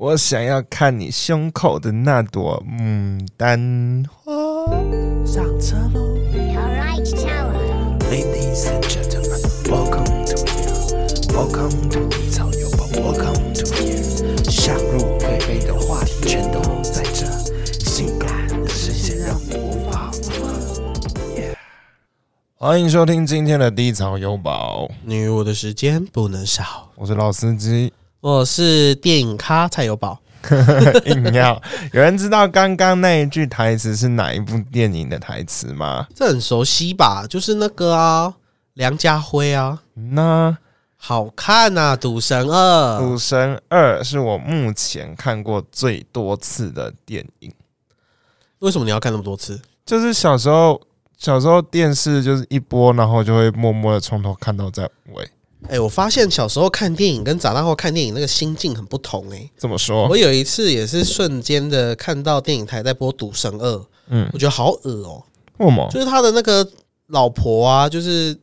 我想要看你胸口的那朵牡丹花。上车喽 Alright, tower.，Ladies and gentlemen, welcome to here, welcome to 低草有宝，welcome to here。想入非非的话题全都在这，性感的视线让你无法负荷。欢迎收听今天的低潮有宝，你我的时间不能少。我是老司机。我是电影咖蔡有宝，硬要有人知道刚刚那一句台词是哪一部电影的台词吗？这很熟悉吧？就是那个啊，梁家辉啊，那好看呐、赌神《二》赌神二》是我目前看过最多次的电影。为什么你要看那么多次？就是小时候，小时候电视就是一播，然后就会默默的从头看到在尾。哎、我发现小时候看电影跟长大后看电影那个心境很不同哎、怎么说我，有一次也是瞬间的看到电影台在播《赌神二》，嗯，我觉得好恶哦、为什么？就是他的那个老婆啊，就是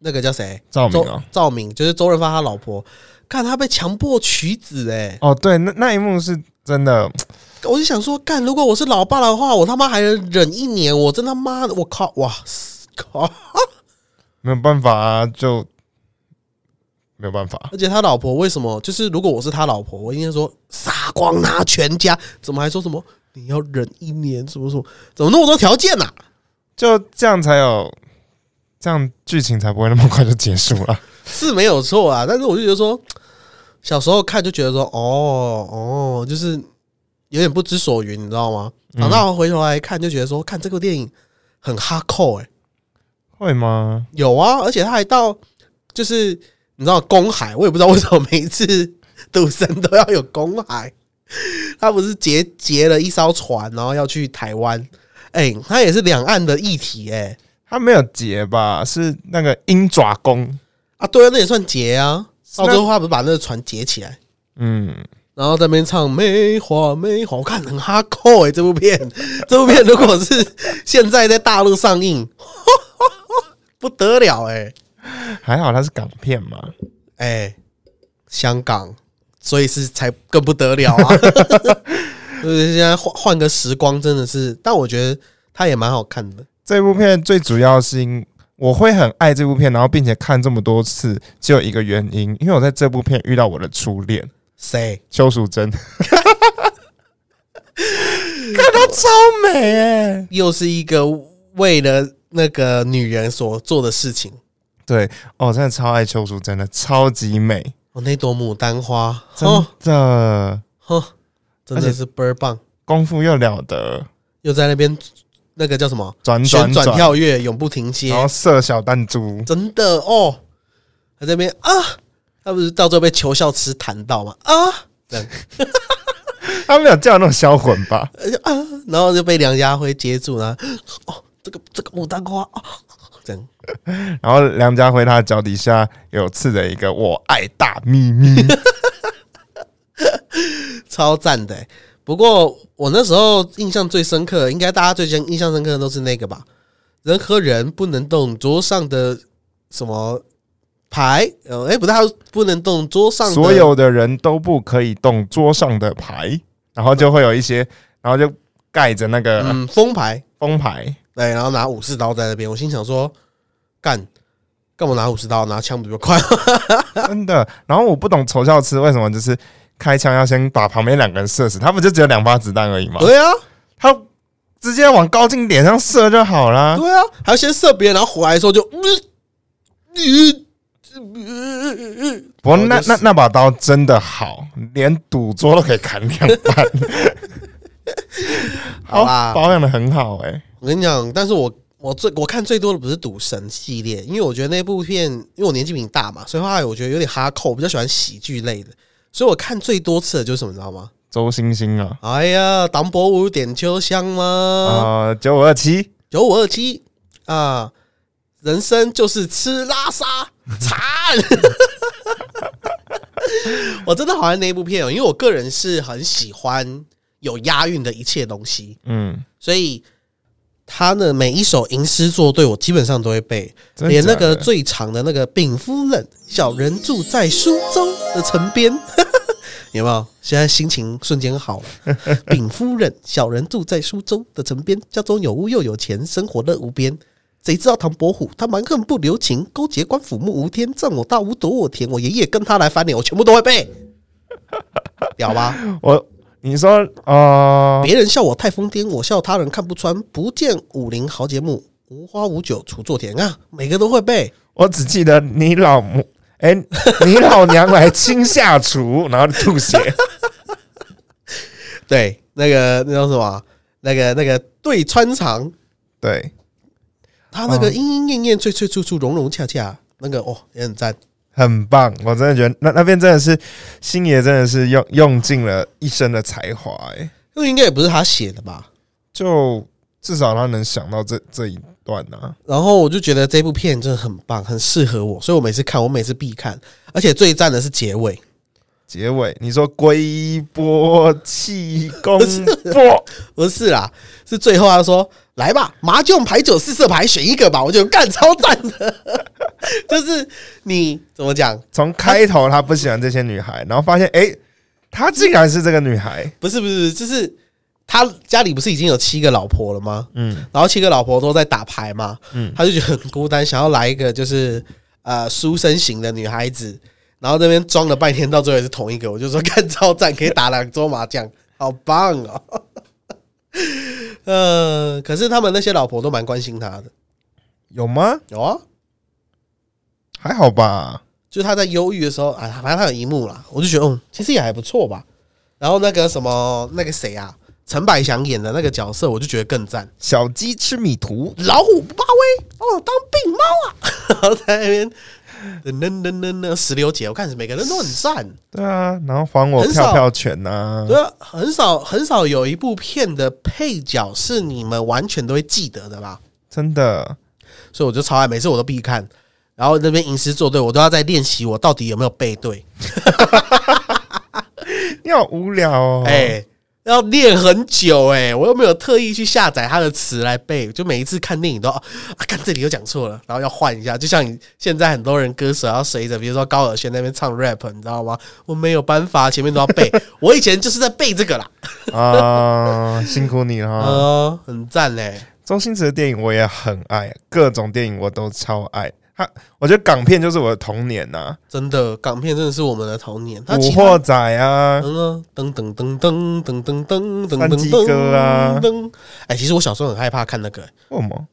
那个叫谁？赵明啊？赵明，就是周润发他老婆，看他被强迫娶子哎、哦，对，那那一幕是真的，我就想说，干，如果我是老爸的话，我他妈还能忍一年，我真他妈的，我靠，哇靠！没有办法啊，就没有办法。而且他老婆为什么？就是如果我是他老婆，我应该说杀光他全家，怎么还说什么你要忍一年，什么什么，怎么那么多条件呐、啊？就这样才有，这样剧情才不会那么快就结束了。是没有错啊，但是我就觉得说，小时候看就觉得说，哦哦，就是有点不知所云，你知道吗？长大后回头来看，就觉得说，看这个电影很哈扣哎、会吗？有啊，而且他还到就是你知道公海，我也不知道为什么每一次赌神都要有公海。他不是劫劫了一艘船，然后要去台湾，哎、他也是两岸的议题、哎，他没有劫吧？是那个鹰爪功。啊，对啊，那也算劫啊。那到最后他不是把那个船劫起来，嗯，然后在那边唱梅花梅花，我看很哈扣哎、这部片，这部片如果是现在在大陆上映，不得了哎、还好它是港片嘛。哎、香港，所以是才更不得了啊！就是现在换换个时光，真的是，但我觉得它也蛮好看的。这部片最主要是因我会很爱这部片，然后并且看这么多次，只有一个原因，因为我在这部片遇到我的初恋谁？邱淑贞，看她超美哎、又是一个为了那个女人所做的事情。对，哦，我真的超爱邱淑贞的，超级美，哦，那朵牡丹花，真哦，的呵，真的是倍儿棒！功夫又了得，又在那边那个叫什么转旋转转转，跳跃，永不停歇然，后射小弹珠，真的哦。还在那边啊，他不是到最后被求孝吃弹到吗？啊，这样他没有叫那种销魂吧？啊，然后就被梁家辉接住了。哦，这个这个牡丹花啊，这样 然后梁家辉他脚底下有刺着一个“我爱大咪咪 超赞的欸。不过我那时候印象最深刻，应该大家最先印象深刻的都是那个吧？人和人不能动桌上的什么牌？呃，哎、不是，他不能动桌”，上的所有的人都不可以动桌上的牌，然后就会有一些，然后就盖着那个嗯封牌，封牌。对，然后拿武士刀在那边。我心想说，干干嘛拿武士刀？拿枪不就快？真的。然后我不懂仇笑吃为什么就是开枪要先把旁边两个人射死，他不就只有两发子弹而已吗？对啊，他直接往高进脸上射就好啦。对啊，还要先射别人，然后回来的时候就，呃呃不过那哦就是那那把刀真的好，连赌桌都可以砍两半，好啦保养的很好哎、我跟你讲，但是我我最我看最多的不是赌神系列，因为我觉得那部片，因为我年纪比你大嘛，所以后来我觉得有点哈扣，我比较喜欢喜剧类的，所以我看最多次的就是什么，你知道吗？周星星啊，哎呀，唐伯虎点秋香吗？呃，九五二七，九五二七啊，人生就是吃拉撒惨。我真的好爱那一部片哦，因为我个人是很喜欢有押韵的一切东西，嗯，所以他的每一首吟诗作对我基本上都会背，连那个最长的那个“禀夫人，小人住在苏州的城边”，有没有？现在心情瞬间好了。禀夫人，小人住在苏州的城边，家中有屋又有钱，生活乐无边。谁知道唐伯虎他蛮横不留情，勾结官府目无天，占我大屋夺我田。我爷爷跟他来翻脸，我全部都会背，屌吧？我你说啊，别人笑我太疯癫，我笑他人看不穿。不见武林豪杰墓，无花无酒锄作田啊！每个都会背。我只记得你老母，哎、你老娘来亲下厨，然后吐血。对，那个那叫什么啊？那个那个对穿肠，对，他那个嗯莺莺燕燕、翠翠楚楚、融融洽洽，那个哦也很赞。很棒，我真的觉得那那边真的是星爷真的是用用尽了一生的才华，哎，那应该也不是他写的吧？就至少他能想到这这一段啊。然后我就觉得这部片真的很棒，很适合我，所以我每次看，我每次必看。而且最赞的是结尾，结尾你说龟波气功波，不是啦，是最后他说：“来吧，麻将牌九四色牌选一个吧。”我就干超赞的，就是你怎么讲？从开头他不喜欢这些女孩，然后发现哎、诶她竟然是这个女孩，不是不是，就是他家里不是已经有七个老婆了吗？嗯然后七个老婆都在打牌嘛，嗯他就觉得很孤单，想要来一个就是呃书生型的女孩子，然后这边装了半天，到最后也是同一个，我就说看超赞，可以打两桌麻将，好棒哦。呃，可是他们那些老婆都蛮关心他的，有吗？有啊，还好吧，就是他在忧郁的时候啊，反正他有一幕啦，我就觉得嗯，其实也还不错吧。然后那个什么那个谁啊，陈百祥演的那个角色，我就觉得更赞。小鸡吃米图，老虎不怕威，把我当病猫啊！然后在那边噔噔噔噔噔石榴姐，我看每个人都很赞。对啊，然后还我票票权呐、对啊，很少很少有一部片的配角是你们完全都会记得的吧？真的，所以我就超爱，每次我都必看。然后那边吟诗作对，我都要在练习我到底有没有背对。你好无聊哦。哎、要练很久哎、我又没有特意去下载他的词来背，就每一次看电影都啊，看这里又讲错了，然后要换一下。就像你现在很多人歌手要随着，比如说高尔宣那边唱 rap，你知道吗？我没有办法，前面都要背。我以前就是在背这个啦，啊，辛苦你了哈。呃，很赞嘞、周星驰的电影我也很爱，各种电影我都超爱。他，我觉得港片就是我的童年呐、真的港片真的是我们的童年。他古惑仔啊，噔噔噔噔噔噔噔噔噔噔哥啊噔。哎，其实我小时候很害怕看那个、为什么？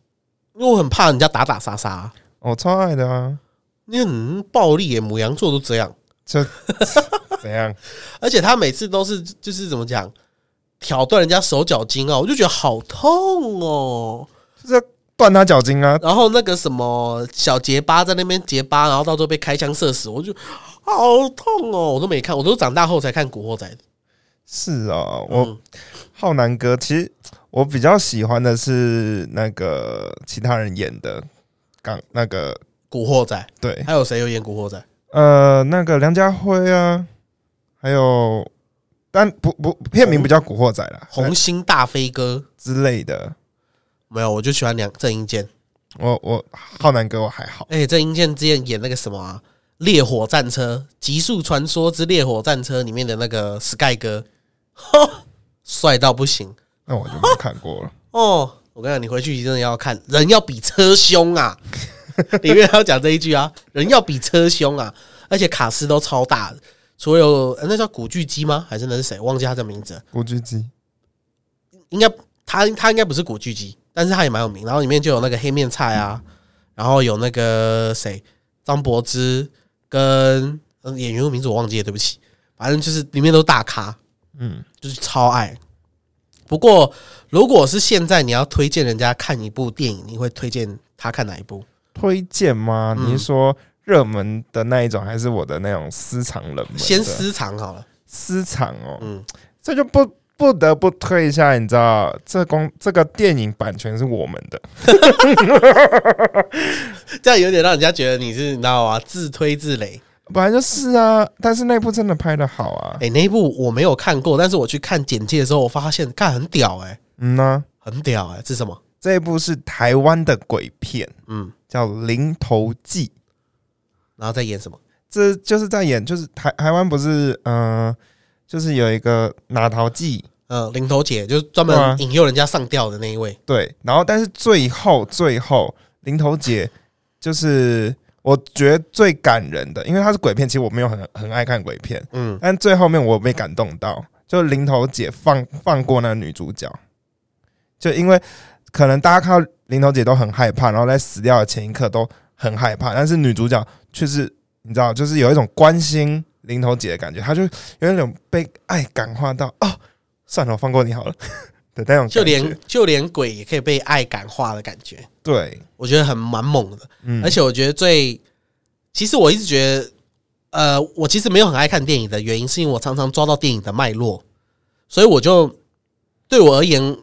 因为我很怕人家打打杀杀，我超爱的啊，你很暴力耶，母羊座都这样。这 怎样？而且他每次都是就是怎么讲，挑断人家手脚筋啊，我就觉得好痛哦。就是断他脚筋啊！然后那个什么小结巴在那边结巴，然后到最后被开枪射死，我就好痛哦，我都没看，我都长大后才看《古惑仔》的。是哦，我嗯浩南哥，其实我比较喜欢的是那个其他人演的港那个古惑仔》对，还有谁有演《古惑仔》？呃，那个梁家辉啊，还有，但不不片名不叫《古惑仔》啦，红星大飞哥之类的。没有，我就喜欢梁郑伊健。我我浩南哥我还好，哎、郑伊健之前演那个什么啊，《烈火战车》《极速传说之烈火战车》里面的那个 Sky 哥，帅到不行那我就没看过了。哦！我跟你讲，你回去一定要看，人要比车凶啊！里面还要讲这一句啊，人要比车凶啊！而且卡斯都超大的，除了有呃那叫古巨基吗？还是那是谁？忘记他的名字。古巨基应该他他应该不是古巨基，但是他也蛮有名。然后里面就有那个黑面菜啊，然后有那个谁张柏芝跟呃演员的名字我忘记了，对不起。反正就是里面都大咖，嗯，就是超爱。不过如果是现在你要推荐人家看一部电影，你会推荐他看哪一部？推荐吗？嗯你是说热门的那一种，还是我的那种私藏冷门？先私藏好了，私藏哦，嗯，这就不不得不推一下，你知道，这公这个电影版权是我们的，这样有点让人家觉得你是你知道吗？自推自擂。本来就是啊，但是那部真的拍的好啊，哎、那一部我没有看过，但是我去看简介的时候，我发现看很屌哎、嗯呐、很屌哎、这是什么？这一部是台湾的鬼片，嗯，叫《零头记》，然后在演什么？这就是在演，就是台台湾不是嗯、呃就是有一个拿桃记，呃，零头姐就是专对啊。门引诱人家上吊的那一位。对，然后但是最后最后林头姐就是我觉得最感人的，因为她是鬼片，其实我没有很很爱看鬼片，嗯，但最后面我被感动到，就林头姐放放过那个女主角，就因为可能大家看到林头姐都很害怕，然后在死掉的前一刻都很害怕，但是女主角却是你知道，就是有一种关心林头姐的感觉，她就有一种被爱感化到哦，算了，我放过你好了 的那种，就连就连鬼也可以被爱感化的感觉，对，我觉得很蛮猛的。嗯。而且我觉得最，其实我一直觉得，呃，我其实没有很爱看电影的原因，是因为我常常抓到电影的脉络，所以我就对我而言，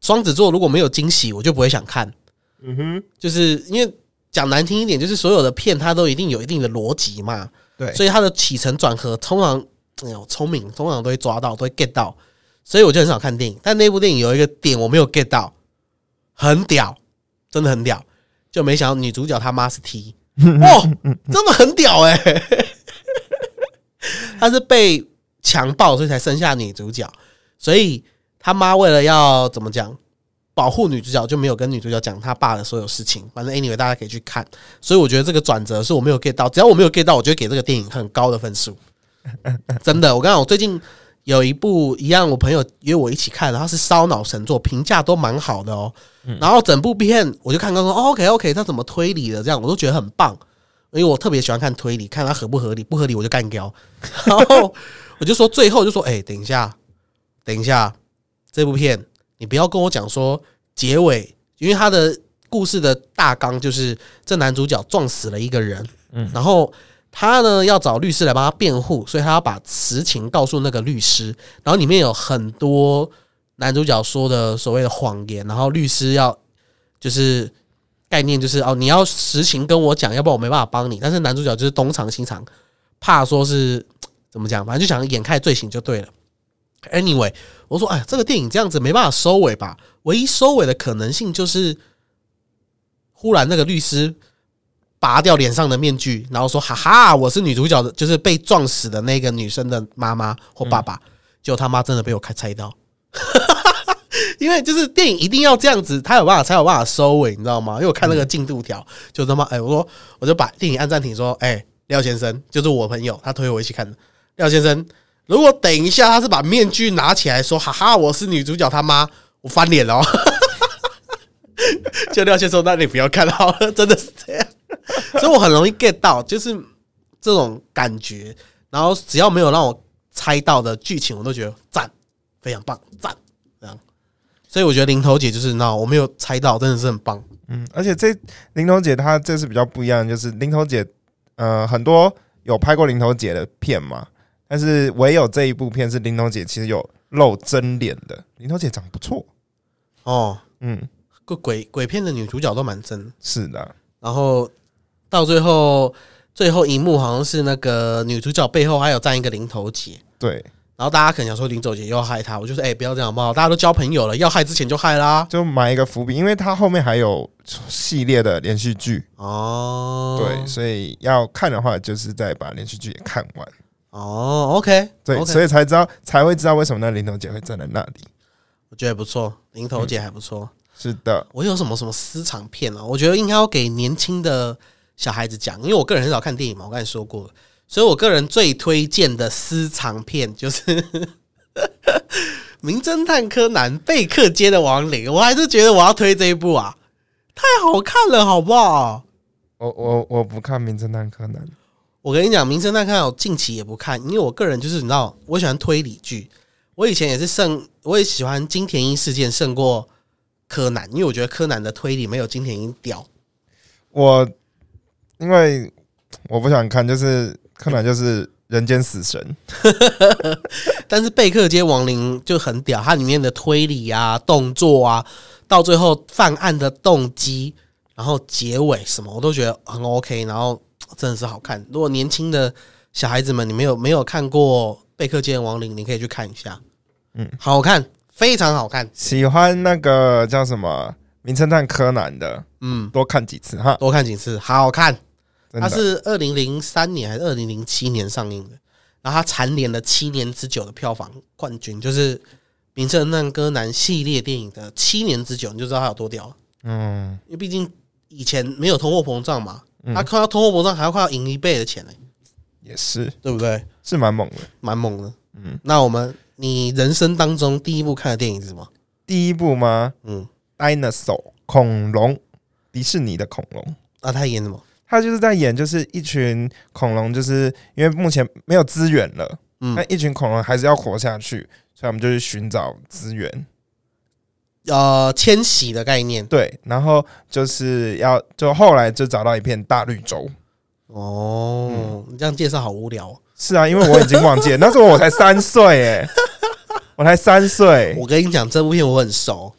双子座如果没有惊喜，我就不会想看。嗯哼，就是因为讲难听一点，就是所有的片它都一定有一定的逻辑嘛，对，所以它的起承转合通常，哎呦，聪明通常都会抓到，都会 get 到，所以我就很少看电影。但那部电影有一个点我没有 get 到，很屌，真的很屌，就没想到女主角她妈是 T，哇，真的很屌哎、她是被强暴所以才生下女主角，所以他妈为了要怎么讲？保护女主角就没有跟女主角讲她爸的所有事情，反正 anyway 大家可以去看。所以我觉得这个转折是我没有 get 到，只要我没有 get 到，我就会给这个电影很高的分数。真的，我刚刚我最近有一部一样，我朋友约我一起看，然后是烧脑神作，评价都蛮好的哦。然后整部片我就看刚说、哦、OK OK，他怎么推理的，这样我都觉得很棒，因为我特别喜欢看推理，看它合不合理，不合理我就干掉。然后我就说最后就说，哎、等一下，等一下，这部片你不要跟我讲说结尾，因为他的故事的大纲就是这男主角撞死了一个人，嗯然后他呢要找律师来帮他辩护，所以他要把实情告诉那个律师，然后里面有很多男主角说的所谓的谎言，然后律师要就是概念就是哦，你要实情跟我讲，要不然我没办法帮你。但是男主角就是东藏西藏，怕说是怎么讲，反正就想掩盖罪行就对了。Anyway，我说哎，这个电影这样子没办法收尾吧？唯一收尾的可能性就是，忽然那个律师拔掉脸上的面具，然后说：“哈哈，我是女主角的，就是被撞死的那个女生的妈妈或爸爸。结果他妈真的被我开猜到，因为就是电影一定要这样子，他有办法才有办法收尾，你知道吗？因为我看那个进度条，就他妈哎，我说我就把电影按暂停，说：哎，廖先生，就是我朋友，他推我一起看的。廖先生，如果等一下他是把面具拿起来说：哈哈，我是女主角他妈，我翻脸了哦。就廖先生：那你不要看好了，真的是这样。所以我很容易 get 到，就是这种感觉。然后只要没有让我猜到的剧情，我都觉得赞，非常棒，赞这样。所以我觉得零头姐就是那我没有猜到，真的是很棒。嗯，而且这林头姐她这次比较不一样，就是林头姐呃很多有拍过林头姐的片嘛，但是唯有这一部片是林头姐其实有露真脸的，林头姐长得不错，哦，嗯，个鬼鬼片的女主角都蛮真，是的，然后到最后最后一幕好像是那个女主角背后还有站一个林头姐。对，然后大家可能想说林走姐又要害她，我就说哎、不要这样好不好？大家都交朋友了，要害之前就害啦。就埋一个伏笔，因为她后面还有系列的连续剧，哦，对，所以要看的话，就是再把连续剧也看完，哦，OK，对 OK 所以才知道才会知道为什么那零头姐会站在那里。我觉得不错，零头姐还不错。是的，我有什么什么私藏片啊？我觉得应该要给年轻的小孩子讲，因为我个人很少看电影嘛，我刚才说过，所以我个人最推荐的私藏片就是 《名侦探柯南：贝克街的亡灵》，我还是觉得我要推这一部啊，太好看了，好不好？我我我不看《名侦探柯南》，我跟你讲，《名侦探柯南》我近期也不看，因为我个人就是你知道，我喜欢推理剧。我以前也是胜，我也喜欢金田一事件胜过柯南，因为我觉得柯南的推理没有金田一屌。我因为我不想看，就是柯南就是人间死神，但是贝克街亡灵就很屌，它里面的推理啊、动作啊，到最后犯案的动机，然后结尾什么，我都觉得很 OK，然后真的是好看。如果年轻的小孩子们，你没有没有看过贝克街的亡灵，你可以去看一下，嗯，好看，非常好看，喜欢那个叫什么《名侦探柯南》的，嗯，多看几次哈。多看几次，好看。它是二零零三年还是二零零七年上映的，然后它蝉联了七年之久的票房冠军，就是《名侦探柯南》系列电影的七年之久，你就知道它有多屌了。嗯，因为毕竟以前没有通货膨胀嘛，嗯他看到通货膨胀还要快要赢一倍的钱呢、也是对不对？是蛮猛的。蛮猛的。嗯，那我们你人生当中第一部看的电影是什么？第一部吗嗯，？Dinosaur 恐龙，迪士尼的恐龙。那他演什么？他就是在演，就是一群恐龙，就是因为目前没有资源了，嗯那一群恐龙还是要活下去，所以我们就去寻找资源。呃，迁徙的概念。对，然后就是要，就后来就找到一片大绿洲。哦，你这样介绍好无聊哦。是啊，因为我已经忘记了，那时候我才三岁，哎，我才三岁。我跟你讲，这部片我很熟，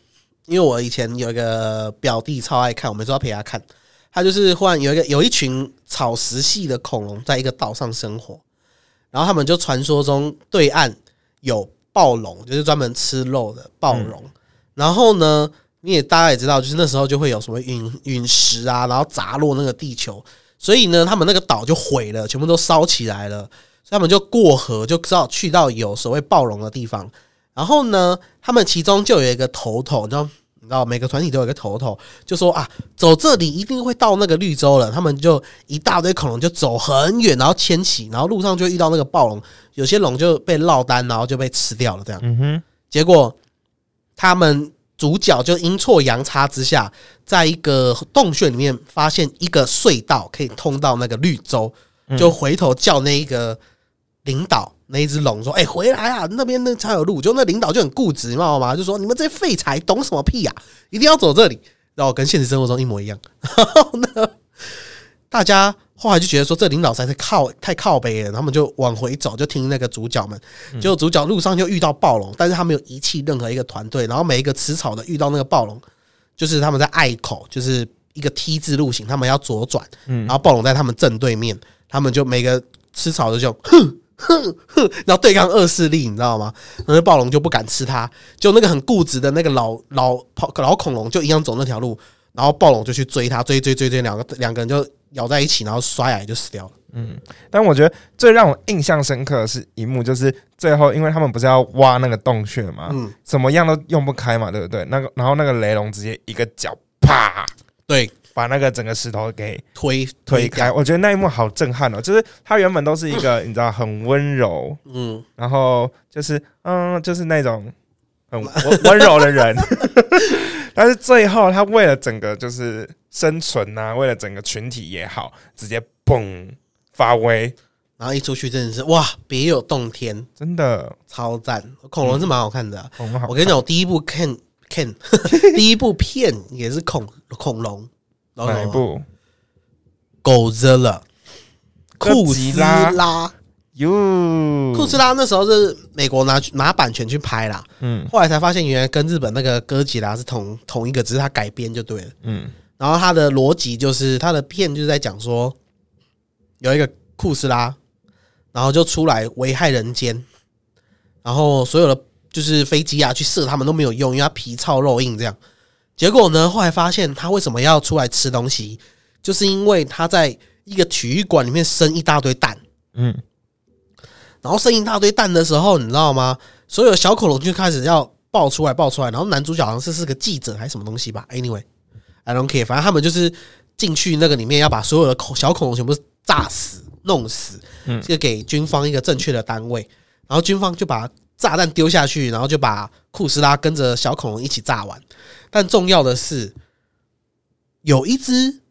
因为我以前有一个表弟超爱看，我每次都要陪他看。他就是忽然有一个有一群草食系的恐龙在一个岛上生活，然后他们就传说中对岸有暴龙，就是专门吃肉的暴龙。然后呢，你也大家也知道，就是那时候就会有什么陨陨石啊，然后砸落那个地球，所以呢，他们那个岛就毁了，全部都烧起来了。所以他们就过河，就知道去到有所谓暴龙的地方。然后呢，他们其中就有一个头头，你知道，每个团体都有一个头头，就说啊，走这里一定会到那个绿洲了。他们就一大堆恐龙就走很远，然后迁徙，然后路上就遇到那个暴龙，有些龙就被落单，然后就被吃掉了。这样，嗯哼，结果他们主角就阴错阳差之下，在一个洞穴里面发现一个隧道可以通到那个绿洲，就回头叫那一个领导那一只龙说：“哎、回来啊，那边那才有路。”就那领导就很固执，你知道吗？就说：“你们这些废柴懂什么屁呀、一定要走这里。”然后跟现实生活中一模一样。然后呢，大家后来就觉得说这领导实在是靠太靠北了，他们就往回走，就听那个主角们。结果主角路上就遇到暴龙，但是他没有遗弃任何一个团队，然后每一个吃草的遇到那个暴龙，就是他们在隘口，就是一个 T 字路型，他们要左转，然后暴龙在他们正对面，他们就每个吃草的就哼哼哼，然后对抗恶势力，你知道吗？那个暴龙就不敢吃它，就那个很固执的那个老老老恐龙就一样走那条路，然后暴龙就去追它，追追追追，两个两个人就咬在一起，然后摔崖就死掉了。嗯但我觉得最让我印象深刻的是一幕，就是最后，因为他们不是要挖那个洞穴嘛，嗯，怎么样都用不开嘛，对不对？那个，然后那个雷龙直接一个脚啪，对，把那个整个石头给推推开。我觉得那一幕好震撼哦，就是他原本都是一个你知道很温柔，嗯，然后就是嗯，就是那种很 温温柔的人，但是最后他为了整个就是生存啊，为了整个群体也好，直接嘣发威，然后一出去真的是哇，别有洞天，真的，超赞！恐龙是蛮好看的啊、我跟你讲，我第一部看看 第一部片也是恐恐龙，然后哪一部？狗 z 了，哥库斯拉，哟，库斯拉那时候是美国拿拿版权去拍啦，嗯。后来才发现原来跟日本那个哥吉拉是同同一个，只是它改编就对了。嗯。然后它的逻辑就是，它的片就是在讲说，有一个库斯拉，然后就出来危害人间，然后所有的就是飞机啊去射他们都没有用，因为它皮糙肉硬这样。结果呢，后来发现他为什么要出来吃东西，就是因为他在一个体育馆里面生一大堆蛋，嗯，然后剩一大堆蛋的时候，你知道吗？所有小恐龙就开始要爆出来，爆出来。然后男主角好像是是个记者还是什么东西吧？Anyway，I don't care，反正他们就是进去那个里面要把所有的恐小恐龙全部炸死、弄死，嗯这个给军方一个正确的单位。然后军方就把炸弹丢下去，然后就把库斯拉跟着小恐龙一起炸完。但重要的是，有一只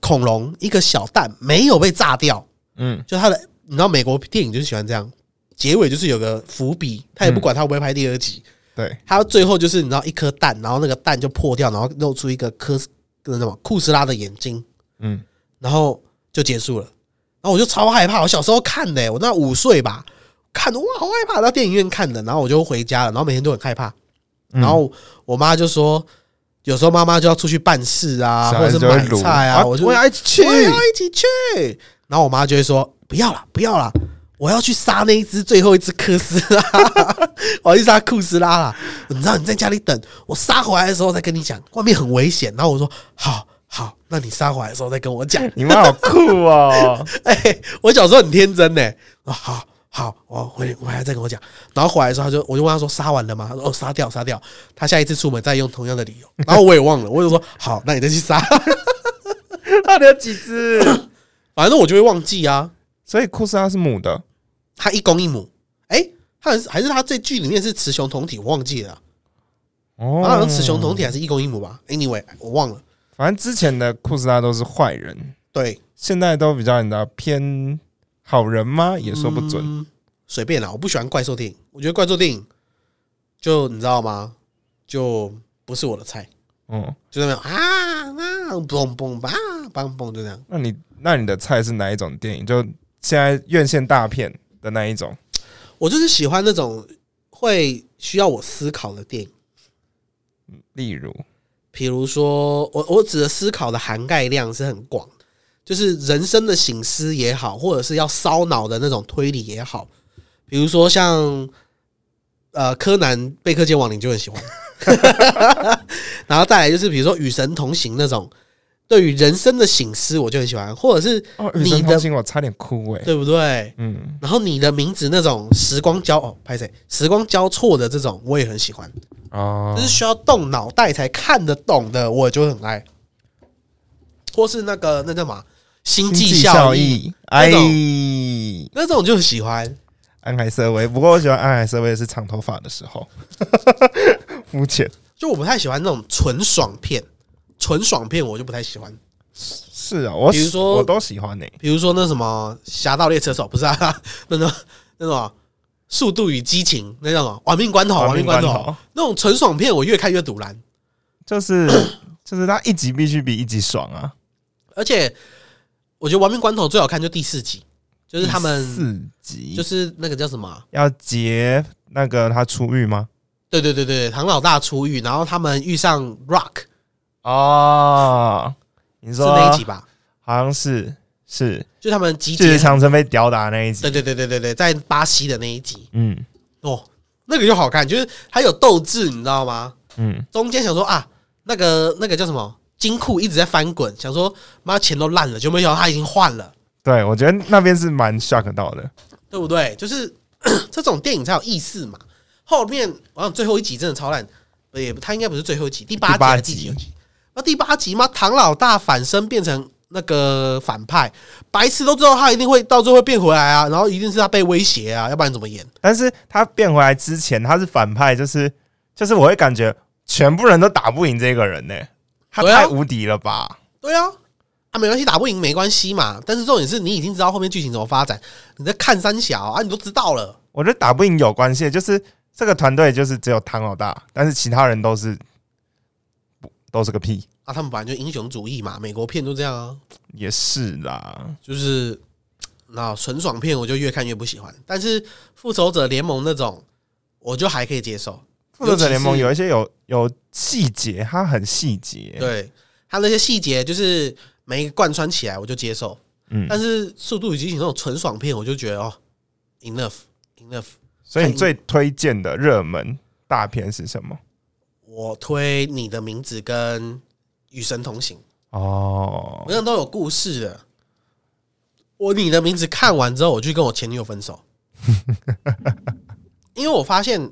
恐龙一个小蛋没有被炸掉。嗯就它的，你知道美国电影就是喜欢这样，结尾就是有个伏笔，他也不管他会不会拍第二集，对，他最后就是你知道一颗蛋，然后那个蛋就破掉，然后露出一个科斯那什么库斯拉的眼睛，嗯然后就结束了。然后我就超害怕，我小时候看的、我那五岁吧，看的哇好害怕，到电影院看的，然后我就回家了，然后每天都很害怕。嗯然后我妈就说，有时候妈妈就要出去办事啊，或者是买菜啊，我就我要一起去，我也要一起去。然后我妈就会说：“不要了，不要了，我要去杀那一只最后一只科斯拉，我要去杀库斯拉了。你知道你在家里等，我杀回来的时候再跟你讲，外面很危险。”然后我说：“好好，那你杀回来的时候再跟我讲。你们好酷哦，哎、我小时候很天真呢、啊，好好，我回回来再跟我讲。然后回来的时候，他就我就问他说杀完了吗？他说哦杀掉杀掉。他下一次出门再用同样的理由，然后我也忘了，我就说好，那你再去杀。到底有几只？反正我就会忘记啊。所以库斯拉是母的，它一公一母，哎、它还是还是它这剧里面是雌雄同体，我忘记了啊，哦他好像雌雄同体还是一公一母吧？Anyway，我忘了。反正之前的库斯拉都是坏人，对，现在都比较你知道偏好人吗？也说不准。嗯随便啦，我不喜欢怪兽电影，我觉得怪兽电影就你知道吗？就不是我的菜，嗯，就那种啊啊嘣嘣吧嘣嘣就这样。那你那你的菜是哪一种电影？就现在院线大片的那一种？我就是喜欢那种会需要我思考的电影，例如，比如说我我指的思考的涵盖量是很广，就是人生的醒思也好，或者是要烧脑的那种推理也好，比如说像呃柯南贝克街亡灵就很喜欢，然后再来就是比如说与神同行那种对于人生的醒思我就很喜欢，或者是你的神同行，我差点哭哎、对不对？嗯，然后你的名字那种时光交哦，拍谁？时光交错的这种我也很喜欢，哦就是需要动脑袋才看得懂的，我就很爱。或是那个那叫什么星际效益益，哎那，那种就很喜欢。安海瑟薇。不过我喜欢安海瑟薇是长头发的时候，肤浅就我不太喜欢那种纯爽片，纯爽片我就不太喜欢。是啊，我比如说我都喜欢呢、比如说那什么《侠盗猎车手》，不是啊，那种那种《速度与激情》那种《亡命关头》，亡命关头那种纯爽片，我越看越堵然。就是 就是他一集必须比一集爽啊，而且我觉得《亡命关头》最好看就第四集，就是他第们四集就是那个叫什么啊？要结那个他出狱吗？对对对对，唐老大出狱，然后他们遇上 Rock 哦，你是说那一集吧？好像是是，就他们集就是结，长城被吊打那一集对，对对对对对，在巴西的那一集嗯哦，那个就好看，就是他有斗志，你知道吗？嗯，中间想说啊，那个那个叫什么金库一直在翻滚，想说妈钱都烂了，就没想到他已经换了，对我觉得那边是蛮 shock 到的，对不对？就是 这种电影才有意思嘛。后面好像最后一集真的超烂，也他应该不是最后一集，第八集还是第几集？那第八集吗？唐老大反身变成那个反派，白痴都知道他一定会到最后会变回来啊，然后一定是他被威胁啊，要不然怎么演？但是他变回来之前他是反派，就是就是我会感觉全部人都打不赢这个人呢、他太无敌了吧？对啊，啊没关系，打不赢没关系嘛。但是重点是你已经知道后面剧情怎么发展，你在看三小啊，你都知道了。我觉得打不赢有关系，就是这个团队就是只有唐老大，但是其他人都是不都是个屁，啊，他们本来就英雄主义嘛，美国片都这样啊，也是啦。就是那纯爽片我就越看越不喜欢。但是复仇者联盟那种，我就还可以接受。复仇者联盟有一些有有细节，它很细节，对它那些细节，就是每一个贯穿起来我就接受。嗯，但是《速度与激情》那种纯爽片，我就觉得哦，enough enough。所以你最推荐的热门大片是什么？我推你的名字跟《与神同行》，哦我，想都有故事的。我你的名字看完之后，我就跟我前女友分手，因为我发现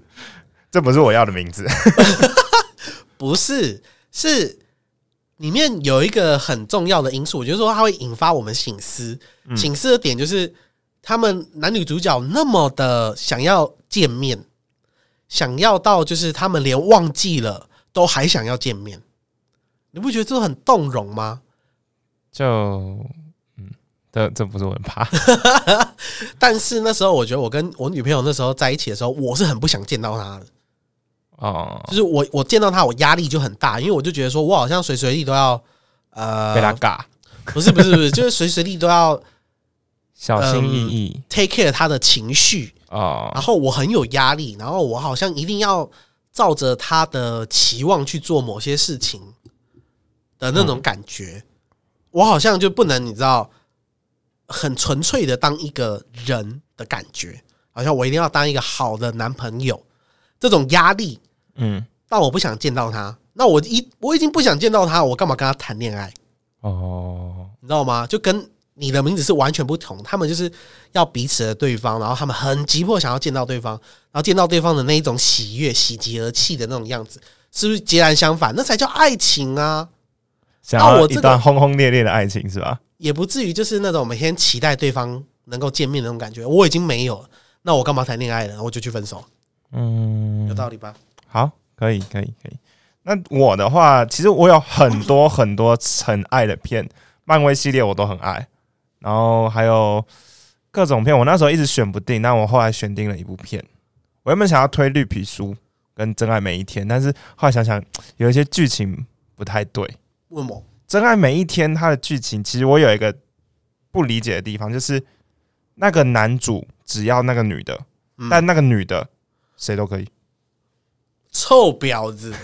这不是我要的名字。不是是里面有一个很重要的因素，就是说它会引发我们醒思。醒思的点就是他们男女主角那么的想要见面，想要到就是他们连忘记了都还想要见面，你不觉得这很动容吗？就嗯，这这不是我很怕。但是那时候我觉得我跟我女朋友那时候在一起的时候，我是很不想见到她的。哦，就是我我见到她，我压力就很大，因为我就觉得说我好像随时随地都要呃，被她尬，不是不是不是，就是随时随地都要小心翼翼 take care 她的情绪，哦然后我很有压力，然后我好像一定要照着他的期望去做某些事情的那种感觉，我好像就不能你知道很纯粹的当一个人的感觉，好像我一定要当一个好的男朋友，这种压力嗯但我不想见到他。那我一我已经不想见到他，我干嘛跟他谈恋爱？哦，你知道吗？就跟你的名字是完全不同，他们就是要彼此的对方，然后他们很急迫想要见到对方，然后见到对方的那一种喜悦、喜极而泣的那种样子，是不是截然相反？那才叫爱情啊！想要我这段轰轰烈烈的爱情是吧？也不至于就是那种每天期待对方能够见面的那种感觉，我已经没有了，那我干嘛谈恋爱呢？我就去分手，嗯有，道理吧？好，可以，可以，可以。那我的话，其实我有很多很多 很爱的片，漫威系列我都很爱，然后还有各种片，我那时候一直选不定，但我后来选定了一部片。我原本想要推《绿皮书》跟《真爱每一天》，但是后来想想，有一些剧情不太对。为什么《真爱每一天》它的剧情，其实我有一个不理解的地方，就是那个男主只要那个女的，嗯但那个女的谁都可以。臭婊子，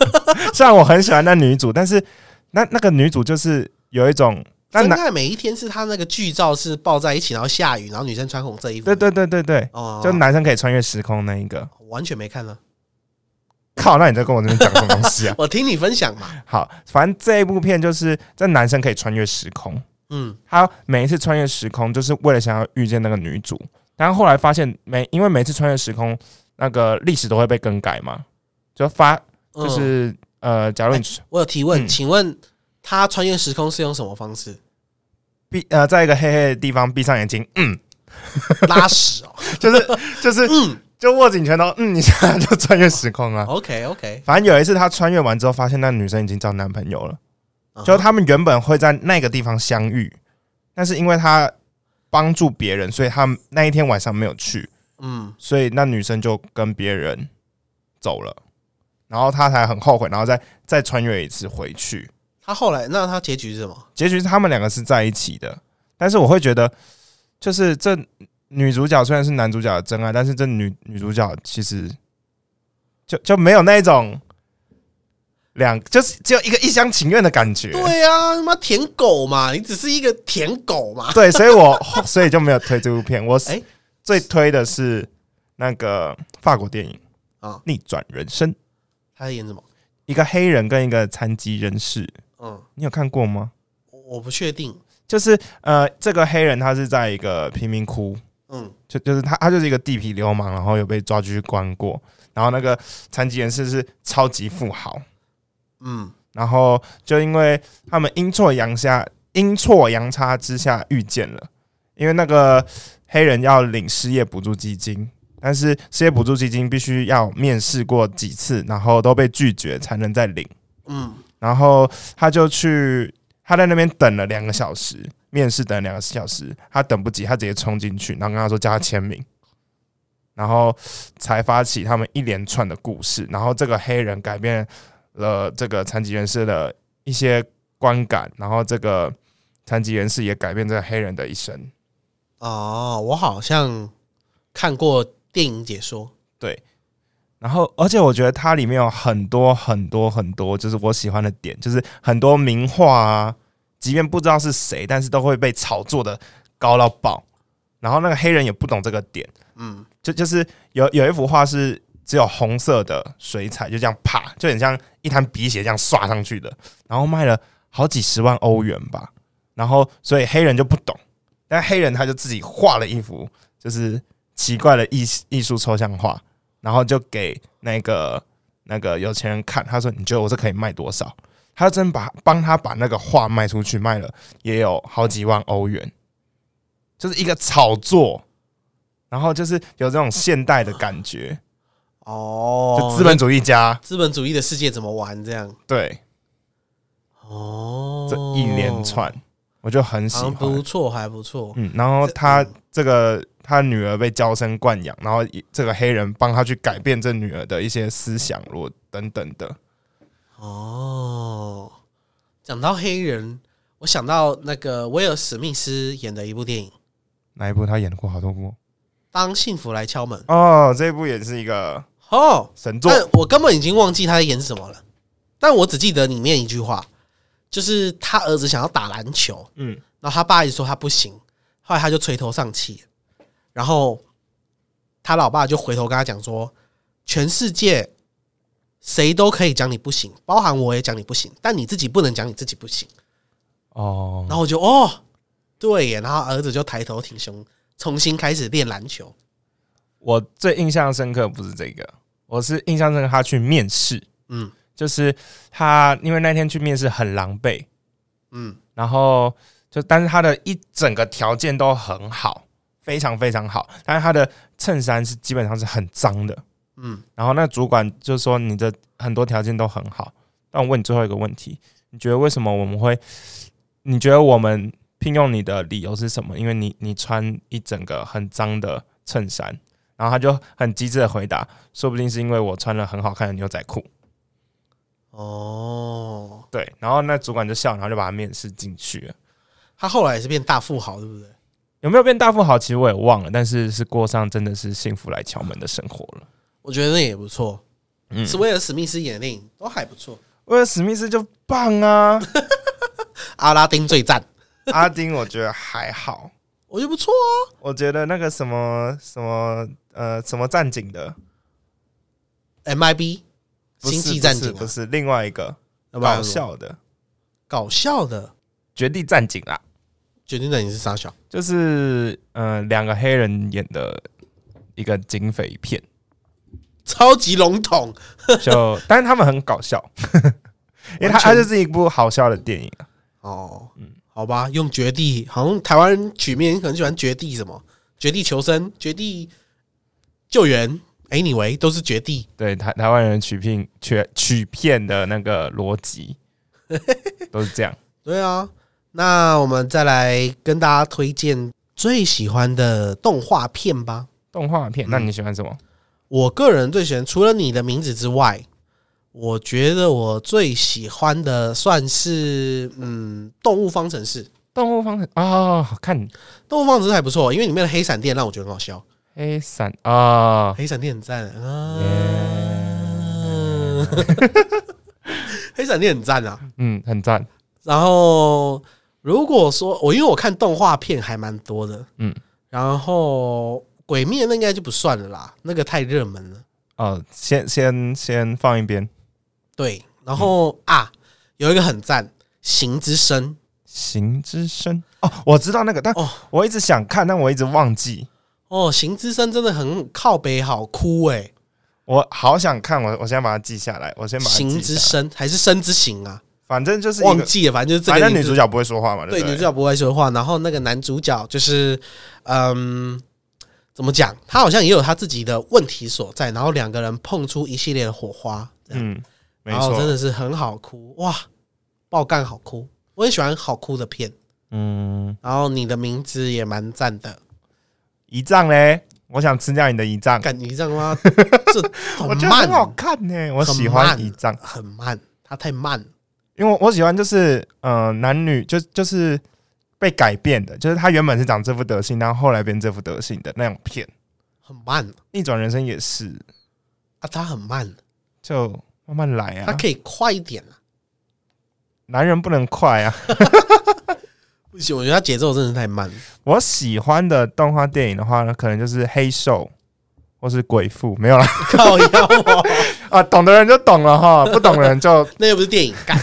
虽然我很喜欢那女主，但是那那个女主就是有一种，真爱每一天是他那个剧照是抱在一起，然后下雨，然后女生穿红色衣服，对对对对对，哦，就男生可以穿越时空那一个。完全没看呢。靠，那你在跟我这边讲什么东西啊？我听你分享嘛，好，反正这一部片就是这男生可以穿越时空，嗯，他每一次穿越时空就是为了想要遇见那个女主，但后来发现每因为每次穿越时空，那个历史都会被更改嘛，就发嗯就是、呃，假如你我有提问，嗯。请问他穿越时空是用什么方式？闭呃在一个黑黑的地方闭上眼睛，嗯，拉屎哦，就是就是嗯就握紧拳头，嗯一下就穿越时空啊。，OK OK，反正有一次他穿越完之后，发现那女生已经找男朋友了。嗯就他们原本会在那个地方相遇，但是因为他帮助别人，所以他那一天晚上没有去，嗯，所以那女生就跟别人走了，然后他才很后悔，然后再再穿越一次回去。他后来那他结局是什么？结局是他们两个是在一起的，但是我会觉得，就是这女主角虽然是男主角的真爱，但是这女女主角其实就就没有那种两，就是只有一个一厢情愿的感觉。对啊，他妈舔狗嘛，你只是一个舔狗嘛。对，所以我 所以就没有推这部片。我哎最推的是那个法国电影啊《逆转人生》，他在演什么？一个黑人跟一个残疾人士，嗯，你有看过吗？我我不确定。就是呃，这个黑人他是在一个贫民窟，嗯。就就是他他就是一个地痞流氓，然后有被抓进去关过，然后那个残疾人士是超级富豪，嗯。然后就因为他们阴错阳下、阴错阳差之下遇见了，因为那个黑人要领失业补助基金，但是失业补助基金必须要面试过几次，然后都被拒绝才能再领。嗯然后他就去，他在那边等了两个小时，面试等了两个小时，他等不及，他直接冲进去，然后跟他说叫他签名，然后才发起他们一连串的故事。然后这个黑人改变了这个残疾人士的一些观感，然后这个残疾人士也改变这个黑人的一生。哦，我好像看过电影解说。然后，而且我觉得它里面有很多很多很多，就是我喜欢的点，就是很多名画啊，即便不知道是谁，但是都会被炒作的高到爆。然后那个黑人也不懂这个点，嗯就就是有有一幅画是只有红色的水彩，就这样啪，就很像一滩鼻血这样刷上去的，然后卖了好几十万欧元吧。然后所以黑人就不懂，但黑人他就自己画了一幅就是奇怪的艺艺术抽象画，然后就给那个那个有钱人看，他说：“你觉得我这可以卖多少？”他真把帮他把那个画卖出去，卖了也有好几万欧元，就是一个炒作，然后就是有这种现代的感觉，哦，就资本主义家资本主义的世界怎么玩这样？对哦，这一连串，我就很喜欢不欢。错，还不错。嗯，然后他嗯这个他女儿被娇生惯养，然后这个黑人帮他去改变这女儿的一些思想逻等等的。哦，讲到黑人，我想到那个威尔史密斯演的一部电影《哪一部他演过好多部？当幸福来敲门》哦，这一部也是一个哦，神作。但我根本已经忘记他在演什么了，但我只记得里面一句话，就是他儿子想要打篮球，嗯，然后他爸一直说他不行，后来他就垂头丧气，然后他老爸就回头跟他讲说，全世界谁都可以讲你不行，包含我也讲你不行，但你自己不能讲你自己不行。哦，然后我就哦，对耶，然后儿子就抬头挺胸，重新开始练篮球。我最印象深刻不是这个，我是印象深刻他去面试，嗯就是他因为那天去面试很狼狈，嗯，然后就但是他的一整个条件都很好，非常非常好，但是他的衬衫是基本上是很脏的，嗯，然后那主管就说你的很多条件都很好，但我问你最后一个问题，你觉得为什么我们会？你觉得我们聘用你的理由是什么？因为你你穿一整个很脏的衬衫，然后他就很机智的回答，说不定是因为我穿了很好看的牛仔裤。哦，对，然后那主管就笑，然后就把他面试进去了。他后来也是变大富豪，对不对？有没有变大富豪？其实我也忘了，但是是过上真的是幸福来敲门的生活了。我觉得那也不错。嗯。是威尔史密斯演的电影都还不错。威尔史密斯就棒啊，阿拉丁最赞，阿丁我觉得还好，我觉得不错啊。我觉得那个什么什么呃什么战警的，MIB 星际战警啊？不是另外一个。搞笑的。搞笑的？绝地战警啦，决定的你是傻小。就是呃两个黑人演的一个警匪片，超级笼统，就 但是他们很搞笑，因为它完全它就是一部好笑的电影啊。哦，嗯，好吧，用绝地，好像台湾人取名很喜欢绝地什么，绝地求生、绝地救援，anyway 都是绝地。对台台湾人取片取取片的那个逻辑。都是这样。对啊，那我们再来跟大家推荐最喜欢的动画片吧。动画片，那你喜欢什么？我个人最喜欢，除了你的名字之外，我觉得我最喜欢的算是嗯，《动物方程式》。《动物方程啊，好看。动物方程式》还不错，因为里面的黑闪电让我觉得很好笑，黑闪啊，黑闪电很赞啊，黑闪电很赞啊。嗯，很赞。然后如果说我因为我看动画片还蛮多的，嗯，然后鬼灭那应该就不算了啦，那个太热门了。哦，先先先放一边。对，然后、啊，有一个很赞，《行之声》行之声哦，我知道那个，但哦我一直想看，但我一直忘记。哦，《行之声》真的很靠北，好哭哎、我好想看，我我先把它记下来，我先把它行。之声》还是生之行啊？反正就是忘记了，反正就是这个女主角不会说话嘛，对女主角不会说话，然后那个男主角就是嗯。怎么讲？他好像也有他自己的问题所在，然后两个人碰出一系列的火花，嗯，没错，然后真的是很好哭哇，爆干好哭，我很喜欢好哭的片。嗯，然后你的名字也蛮赞的，胰脏嘞，我想吃掉你的胰脏，干你这样吗？这我觉得很，好看呢，我喜欢胰脏，很慢，它太慢。因为我喜欢就是呃男女就就是被改变的，就是他原本是长这副德性，然后后来变这副德性的那种片。很慢逆转人生也是，啊，他很慢，就慢慢来啊，他可以快一点啊。男人不能快啊。不行，我觉得他节奏真的是太慢了。我喜欢的动画电影的话呢，可能就是黑兽或是鬼父，没有啦 靠腰哦，啊，懂的人就懂了哈，不懂的人就 那又不是电影，干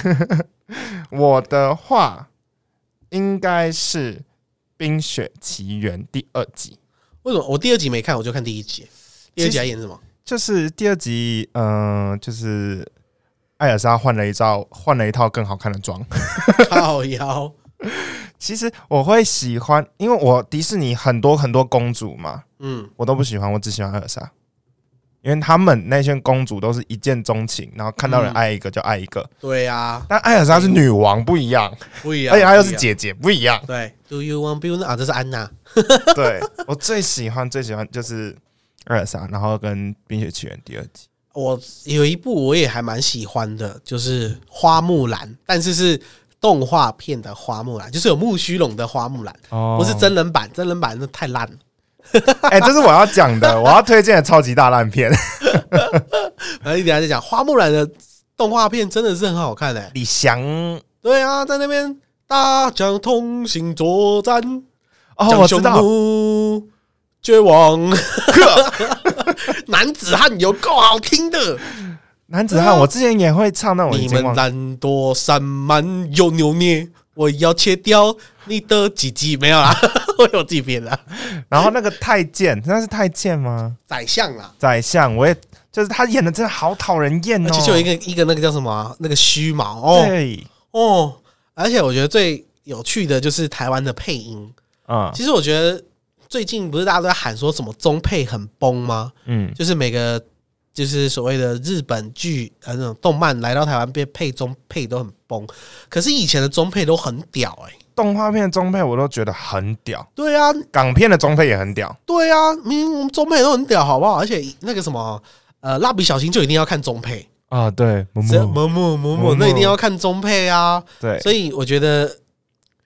我的话应该是《冰雪奇缘》第二集，为什么我第二集没看，我就看第一集？第二集在演什么？就是第二集，嗯、就是艾尔莎换了一套换了一套更好看的妆。靠腰，其实我会喜欢，因为我迪士尼很多很多公主嘛，嗯，我都不喜欢，我只喜欢艾尔莎，因为他们那些公主都是一见钟情，然后看到人嗯爱一个就爱一个，对呀，但艾尔莎是女王不一样，不一样，而且她又是。姐姐不一样。对，Do you want be 啊？这是安娜。对我最喜欢最喜欢就是艾尔莎，然后跟《冰雪奇缘》第二集。我有一部我也还蛮喜欢的，就是《花木兰》，但是是动画片的花木兰，就是有木须龙的花木兰，哦不是真人版，真人版那太烂了。哎、这是我要讲的，我要推荐的超级大烂片。然后一等一下再讲花木兰的动画片，真的是很好看的、李翔对啊，在那边大将同行作战，哦，我知道，奴绝望。男子汉有够好听的，男子汉，我之前也会唱，那我已你们。懒惰散漫又扭捏，我要切掉你的鸡鸡，没有啦，我有自己编的。然后那个太监，那是太监吗？宰相啦，宰相，我也就是他演的真的好讨人厌哦。而且就有一个一个那个叫什么啊、那个须毛哦对，哦，而且我觉得最有趣的就是台湾的配音。嗯其实我觉得最近不是大家都在喊说什么中配很崩吗？嗯，就是每个就是所谓的日本剧呃那种动漫来到台湾被配中配都很崩，可是以前的中配都很屌哎、动画片中配我都觉得很屌，对啊，港片的中配也很屌。对啊，明明我们中配都很屌，好不好？而且那个什么呃蜡笔小新就一定要看中配，啊，对，某某某某某某某那一定要看中配啊。对，所以我觉得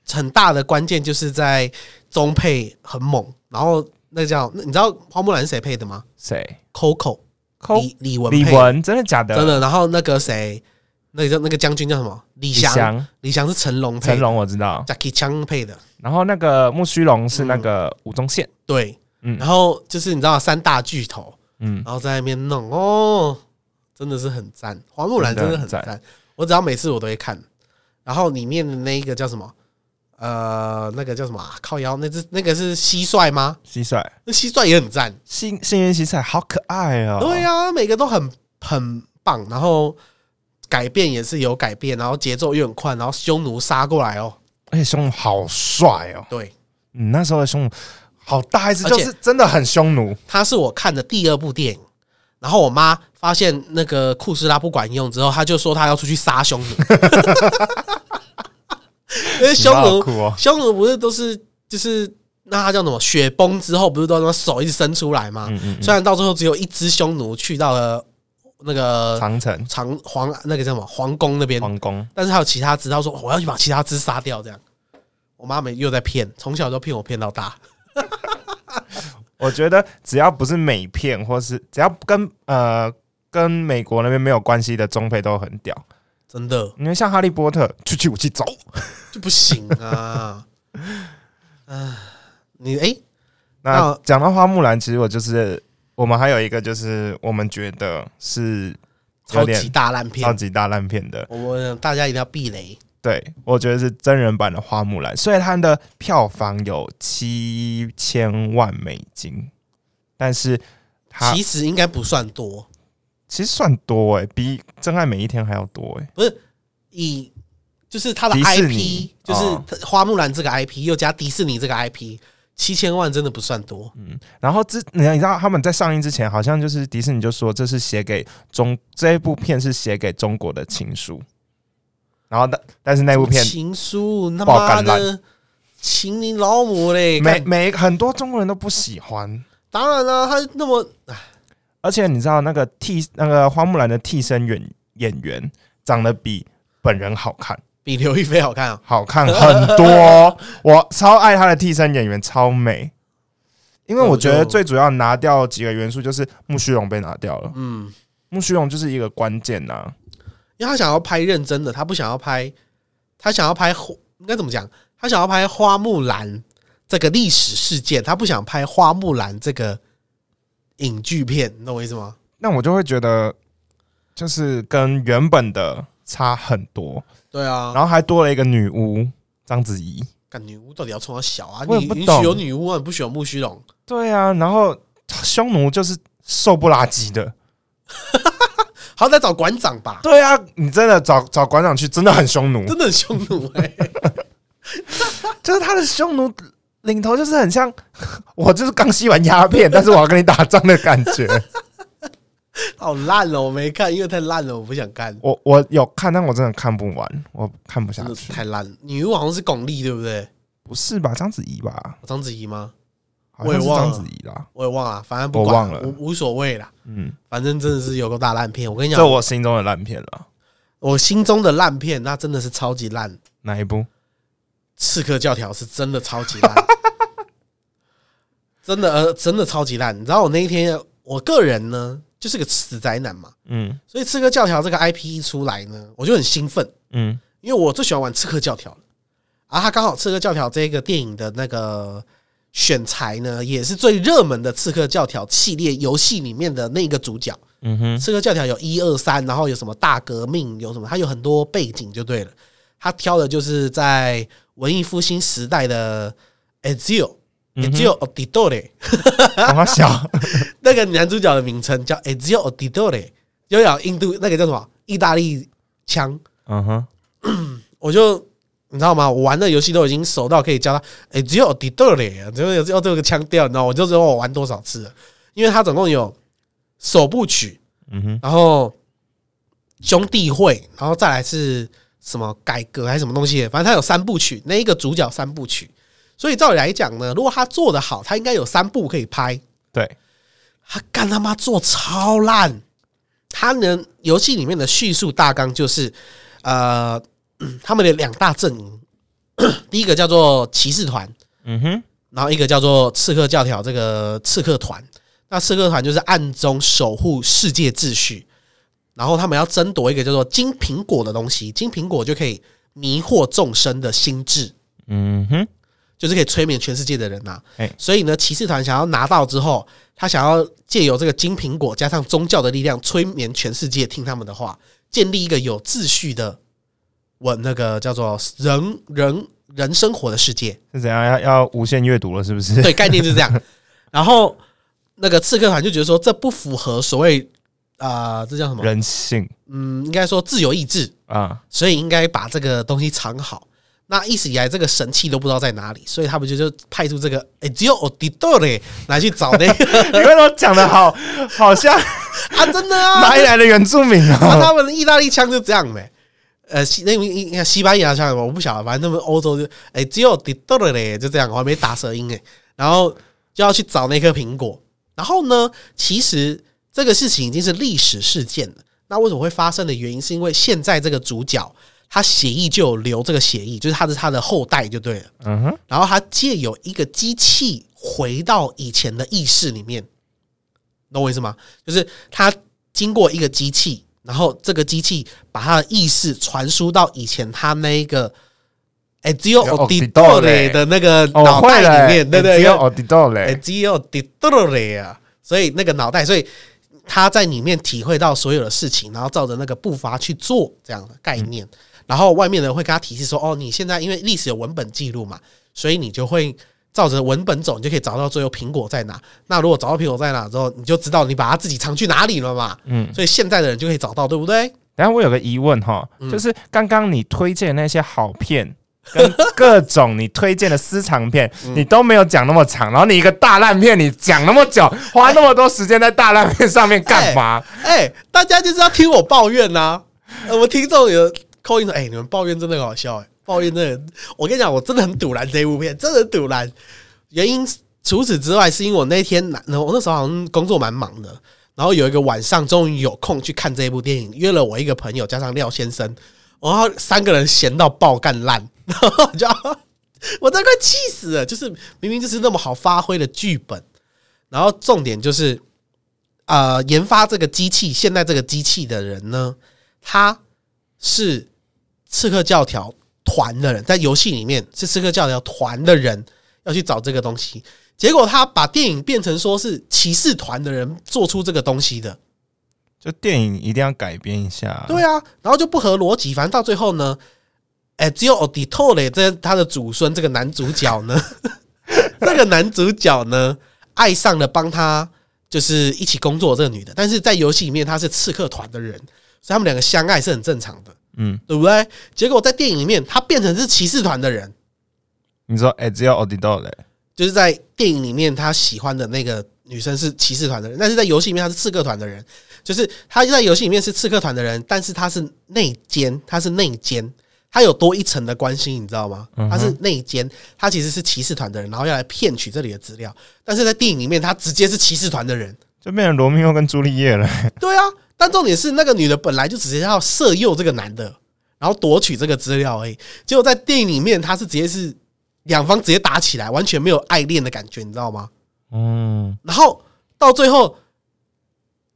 很大的关键就是在中配很猛，然后那叫你知道花木兰是谁配的吗谁？？Coco 抠李李玟配的李文，真的假的？真的。然后那个谁，那个叫那个将军叫什么？李李翔，翔、李翔是成龙配，成龙我知道，Jackie Chan 配的，然后那个木须龙是那个吴宗宪，对，嗯。然后就是你知道三大巨头，嗯，然后在那边弄哦，真的是很赞，花木兰真的很真的赞，我只要每次我都会看，然后里面的那一个叫什么？呃，那个叫什么、啊？靠腰，那只那个是蟋蟀吗？蟋蟀，那蟋蟀也很赞，幸幸运蟋蟀好可爱哦。对呀、每个都很很棒，然后改变也是有改变，然后节奏又很快，然后匈奴杀过来哦，而且匈奴好帅哦。对，嗯，那时候的匈奴好大一只，就是真的很匈奴。他是我看的第二部电影。然后我妈发现那个库斯拉不管用之后，她就说她要出去杀匈奴，因为匈奴哦。匈奴不是都是就是那他叫什么雪崩之后，不是都那手一直伸出来吗？嗯嗯虽然到最后只有一只匈奴去到了那个嗯，长城长皇那个叫什么皇宫那边，皇宫，但是还有其他只，他说我要去把其他只杀掉，这样。我妈没又在骗，从小就骗我骗到大。我觉得只要不是美片，或是只要跟呃跟美国那边没有关系的中配都很屌。真的因为像哈利波特，出去武器走，就不行啊！啊，你哎、那那讲到花木兰，其实我就是我们还有一个就是我们觉得是超级大烂片超，级大烂片的，我们大家一定要避雷。对我觉得是真人版的花木兰，虽然它的票房有七千万美金，但是它其实应该不算多，其实算多哎、比《真爱每一天》还要多哎、不是以就是它的 IP，尼。就是哦花木兰这个 IP，又加迪士尼这个 IP，七千万真的不算多。嗯然后之你知道他们在上映之前，好像就是迪士尼就说这是写给中这一部片是写给中国的情书，然后但但是那部片情书他妈爆干的，请你老母嘞！每每很多中国人都不喜欢，当然了、他那么而且你知道那个替那个花木兰的替身演演员长得比本人好看，比刘亦菲好看啊！好看很多，我超爱她的替身演员，超美。因为我觉得最主要拿掉几个元素，就是木须龙被拿掉了，嗯，木须龙就是一个关键呐、因为他想要拍认真的，他不想要拍，他想要拍应该怎么讲？他想要拍花木兰这个历史事件，他不想拍花木兰这个影剧片，你懂我意思吗？那我就会觉得，就是跟原本的差很多，对啊，然后还多了一个女巫章子怡。干女巫到底要从哪小啊？我也不懂你允许有女巫啊？你不许有木须龙？对啊，然后匈奴就是瘦不拉几的。好歹找馆长吧，对啊，你真的找找馆长去，真的很匈奴，真的很匈奴 哎、就是他的匈奴领头就是很像 我，就是刚吸完鸦片，但是我要跟你打仗的感觉。好烂哦！我没看，因为太烂了，我不想看，我我有看，但我真的看不完，我看不下真的去。太烂了。女巫好像是巩俐，对不对？不是吧？章子怡吧？章子怡吗？好像是我也忘了章子怡啦。我也忘了，反正不管我忘了无无所谓啦。嗯，反正真的是有个大烂片。我跟你讲，这我心中的烂片了。我心中的烂片，那真的是超级烂。哪一部？刺客教条是真的超级烂，真的呃，真的超级烂。你知道我那一天，我个人呢就是个死宅男嘛，嗯所以刺客教条这个 IP 一出来呢，我就很兴奋，嗯因为我最喜欢玩刺客教条了。啊，他刚好刺客教条这个电影的那个选材呢，也是最热门的刺客教条系列游戏里面的那个主角。嗯哼，刺客教条有一二三，然后有什么大革命，有什么，他有很多背景就对了。他挑的就是在文艺复兴时代的 Ezio。嗯哼。Ezio Auditore，让他小，那个男主角的名称叫 Ezio Auditore，有印度那个叫什么？意大利腔，嗯哼，我就你知道吗？我玩的游戏都已经熟到可以教他 Ezio Auditore，就是有要这个腔调，你知道？我就知道我玩多少次了，因为他总共有首部曲，嗯哼，然后兄弟会，然后再来是什么改革还是什么东西，反正他有三部曲，那一个主角三部曲，所以照理来讲呢，如果他做的好，他应该有三部可以拍。对，他干他妈做超烂，他呢游戏里面的叙述大纲就是，呃，嗯 他们的两大阵营，第一个叫做骑士团，嗯哼，然后一个叫做刺客教条，这个刺客团。那刺客团就是暗中守护世界秩序，然后他们要争夺一个叫做金苹果的东西，金苹果就可以迷惑众生的心智，嗯哼，就是可以催眠全世界的人呐、哎所以呢，骑士团想要拿到之后，他想要借由这个金苹果加上宗教的力量，催眠全世界听他们的话，建立一个有秩序的我那个叫做人人人生活的世界。是怎样？要要无限阅读了，是不是？对，概念就是这样。然后那个刺客团就觉得说，这不符合所谓啊、呃这叫什么？人性嗯，应该说自由意志，啊，所以应该把这个东西藏好。那一直以来，这个神器都不知道在哪里，所以他们就就派出这个哎，只有 Auditore 来去找那个 你为什么讲的好好像 啊，真的啊，哪里来的原住民啊，啊？他们的意大利腔就这样呗。呃，西那应该西班牙腔我不晓得，反正他们欧洲就哎，只有 t o r 嘞，就这样，我还没打舌音哎。然后就要去找那颗苹果。然后呢，其实这个事情已经是历史事件了。那为什么会发生的原因，是因为现在这个主角他血液就有留这个血液，就是他是他的后代就对了。嗯哼，然后他借有一个机器回到以前的意识里面，懂我意思吗？就是他经过一个机器，然后这个机器把他的意识传输到以前他那一个 Ezio 有 Auditore 的那个哦，脑，袋里面，对对只有对 Auditore 嘞，，Ezio Auditore 啊，所以那个脑袋，所以他在里面体会到所有的事情，然后照着那个步伐去做这样的概念。然后外面的人会跟他提示说：“哦，你现在因为历史有文本记录嘛，所以你就会照着文本走，你就可以找到最后苹果在哪。那如果找到苹果在哪之后，你就知道你把它自己藏去哪里了嘛。嗯，所以现在的人就可以找到，对不对？然后我有个疑问哈，嗯就是刚刚你推荐的那些好片。跟各种你推荐的私藏片，嗯你都没有讲那么长，然后你一个大烂片，你讲那么久，花那么多时间在大烂片上面干嘛？哎、大家就是要听我抱怨呐、呃我们听众有扣音说：“哎、你们抱怨真的好笑哎、抱怨真的，我跟你讲，我真的很堵拦这一部片，真的很堵拦。原因除此之外，是因为我那天那我那时候好像工作蛮忙的，然后有一个晚上终于有空去看这一部电影，约了我一个朋友加上廖先生，然后三个人闲到爆干烂，然后我就我都快气死了，就是明明就是那么好发挥的剧本，然后重点就是。呃，研发这个机器，现在这个机器的人呢，他是刺客教条团的人，在游戏里面是刺客教条团的人要去找这个东西，结果他把电影变成说是骑士团的人做出这个东西的，就电影一定要改编一下。对啊，然后就不合逻辑，反正到最后呢，哎，只有 Auditore 这他的祖孙这个男主角呢，这个男主角呢爱上了帮他就是一起工作的这个女的，但是在游戏里面他是刺客团的人，所以他们两个相爱是很正常的，嗯，对不对？结果在电影里面他变成是骑士团的人，你说哎，只有 Auditore 就是在电影里面他喜欢的那个女生是骑士团的人，但是在游戏里面他是刺客团的人，就是他在游戏里面是刺客团的人，但是他是内奸，他是内奸，他有多一层的关心，你知道吗？他是内奸，他其实是骑士团的人，然后要来骗取这里的资料，但是在电影里面他直接是骑士团的人，就变成罗密欧跟朱丽叶了。对啊，但重点是那个女的本来就只是要色诱这个男的，然后夺取这个资料而已。结果在电影里面，她是直接是两方直接打起来，完全没有爱恋的感觉，你知道吗？嗯，然后到最后，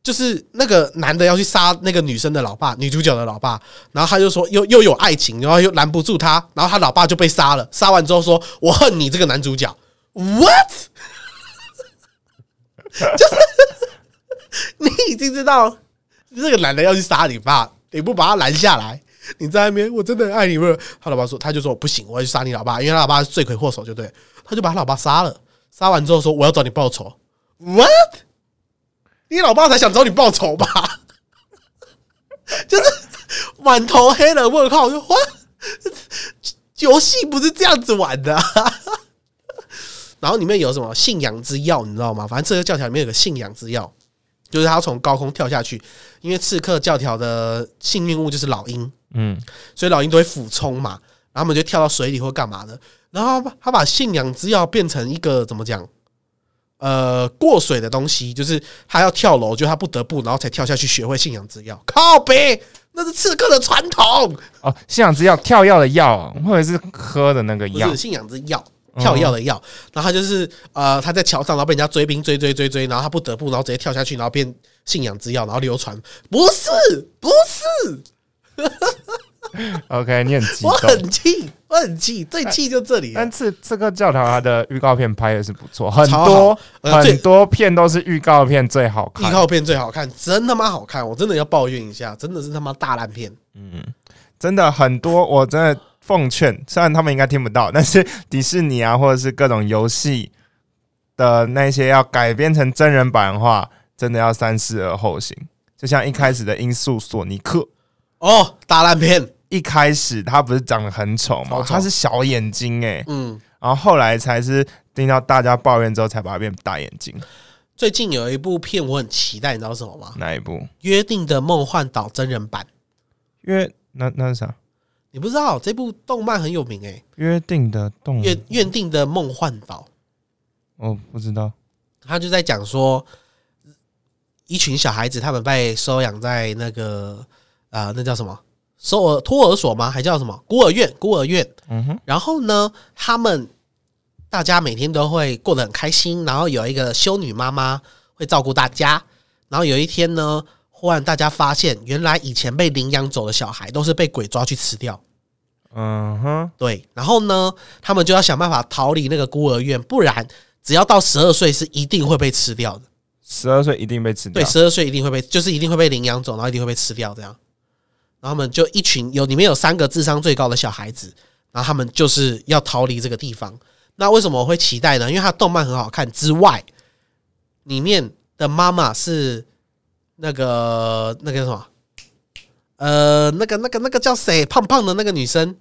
就是那个男的要去杀那个女生的老爸，女主角的老爸，然后他就说又又有爱情，然后又拦不住他，然后他老爸就被杀了。杀完之后说：“我恨你这个男主角。”What？就是你已经知道这个男的要去杀你爸，你不把他拦下来，你在那边，我真的爱你。不，他老爸说，他就说不行，我要去杀你老爸，因为他老爸是罪魁祸首，就对。他就把他老爸杀了，杀完之后说我要找你报仇。What？你老爸才想找你报仇吧？就是满头黑人问号，我就哇，游戏不是这样子玩的、啊。然后里面有什么信仰之药，你知道吗？反正这个教条里面有个信仰之药，就是他要从高空跳下去，因为刺客教条的幸运物就是老鹰，嗯，所以老鹰都会俯冲嘛，然后他们就跳到水里或干嘛的。然后他把信仰之药变成一个怎么讲？呃，过水的东西，就是他要跳楼，就他不得不，然后才跳下去学会信仰之药。靠北，那是刺客的传统，哦，信仰之药跳药的药，或者是喝的那个药不是，信仰之药。跳药的药，然后他就是呃，他在桥上，然后被人家追兵追追追追，然后他不得不，然后直接跳下去，然后变信仰之药，然后流传。不是，不是，OK，你很激我。很气，我很气，最气就这里了但。刺刺客教堂它的预告片拍的是不错，很超多好呃最很多片都是预告片最好看。预告片最好看，真他妈好看，我真的要抱怨一下，真的是他妈大烂片。嗯真的很多，我真的奉劝，虽然他们应该听不到，但是迪士尼啊，或者是各种游戏的那些要改编成真人版的话，真的要三思而后行。就像一开始的《音速索尼克》，哦，大烂片，一开始他不是长得很丑吗，他是小眼睛哎、嗯，然后后来才是听到大家抱怨之后，才把它变大眼睛。最近有一部片我很期待，你知道是什么吗？《哪一部？约定的梦幻岛》真人版，约那那是啥？你不知道这部动漫很有名诶、约定的动约约定的梦幻岛》，哦不知道。他就在讲说，一群小孩子他们被收养在那个呃，那叫什么收儿托儿所吗？还叫什么孤儿院？孤儿院。嗯哼，然后呢，他们大家每天都会过得很开心，然后有一个修女妈妈会照顾大家。然后有一天呢，忽然大家发现，原来以前被领养走的小孩都是被鬼抓去吃掉。嗯哼，对，然后呢，他们就要想办法逃离那个孤儿院，不然只要到十二岁是一定会被吃掉的。十二岁一定被吃掉对，。十二岁一定会被，就是一定会被领养走，然后一定会被吃掉这样。然后他们就一群有里面有三个智商最高的小孩子，然后他们就是要逃离这个地方。那为什么我会期待呢？因为它动漫很好看之外，里面的妈妈是那个那个什么，呃，那个那个那个叫谁？胖胖的那个女生，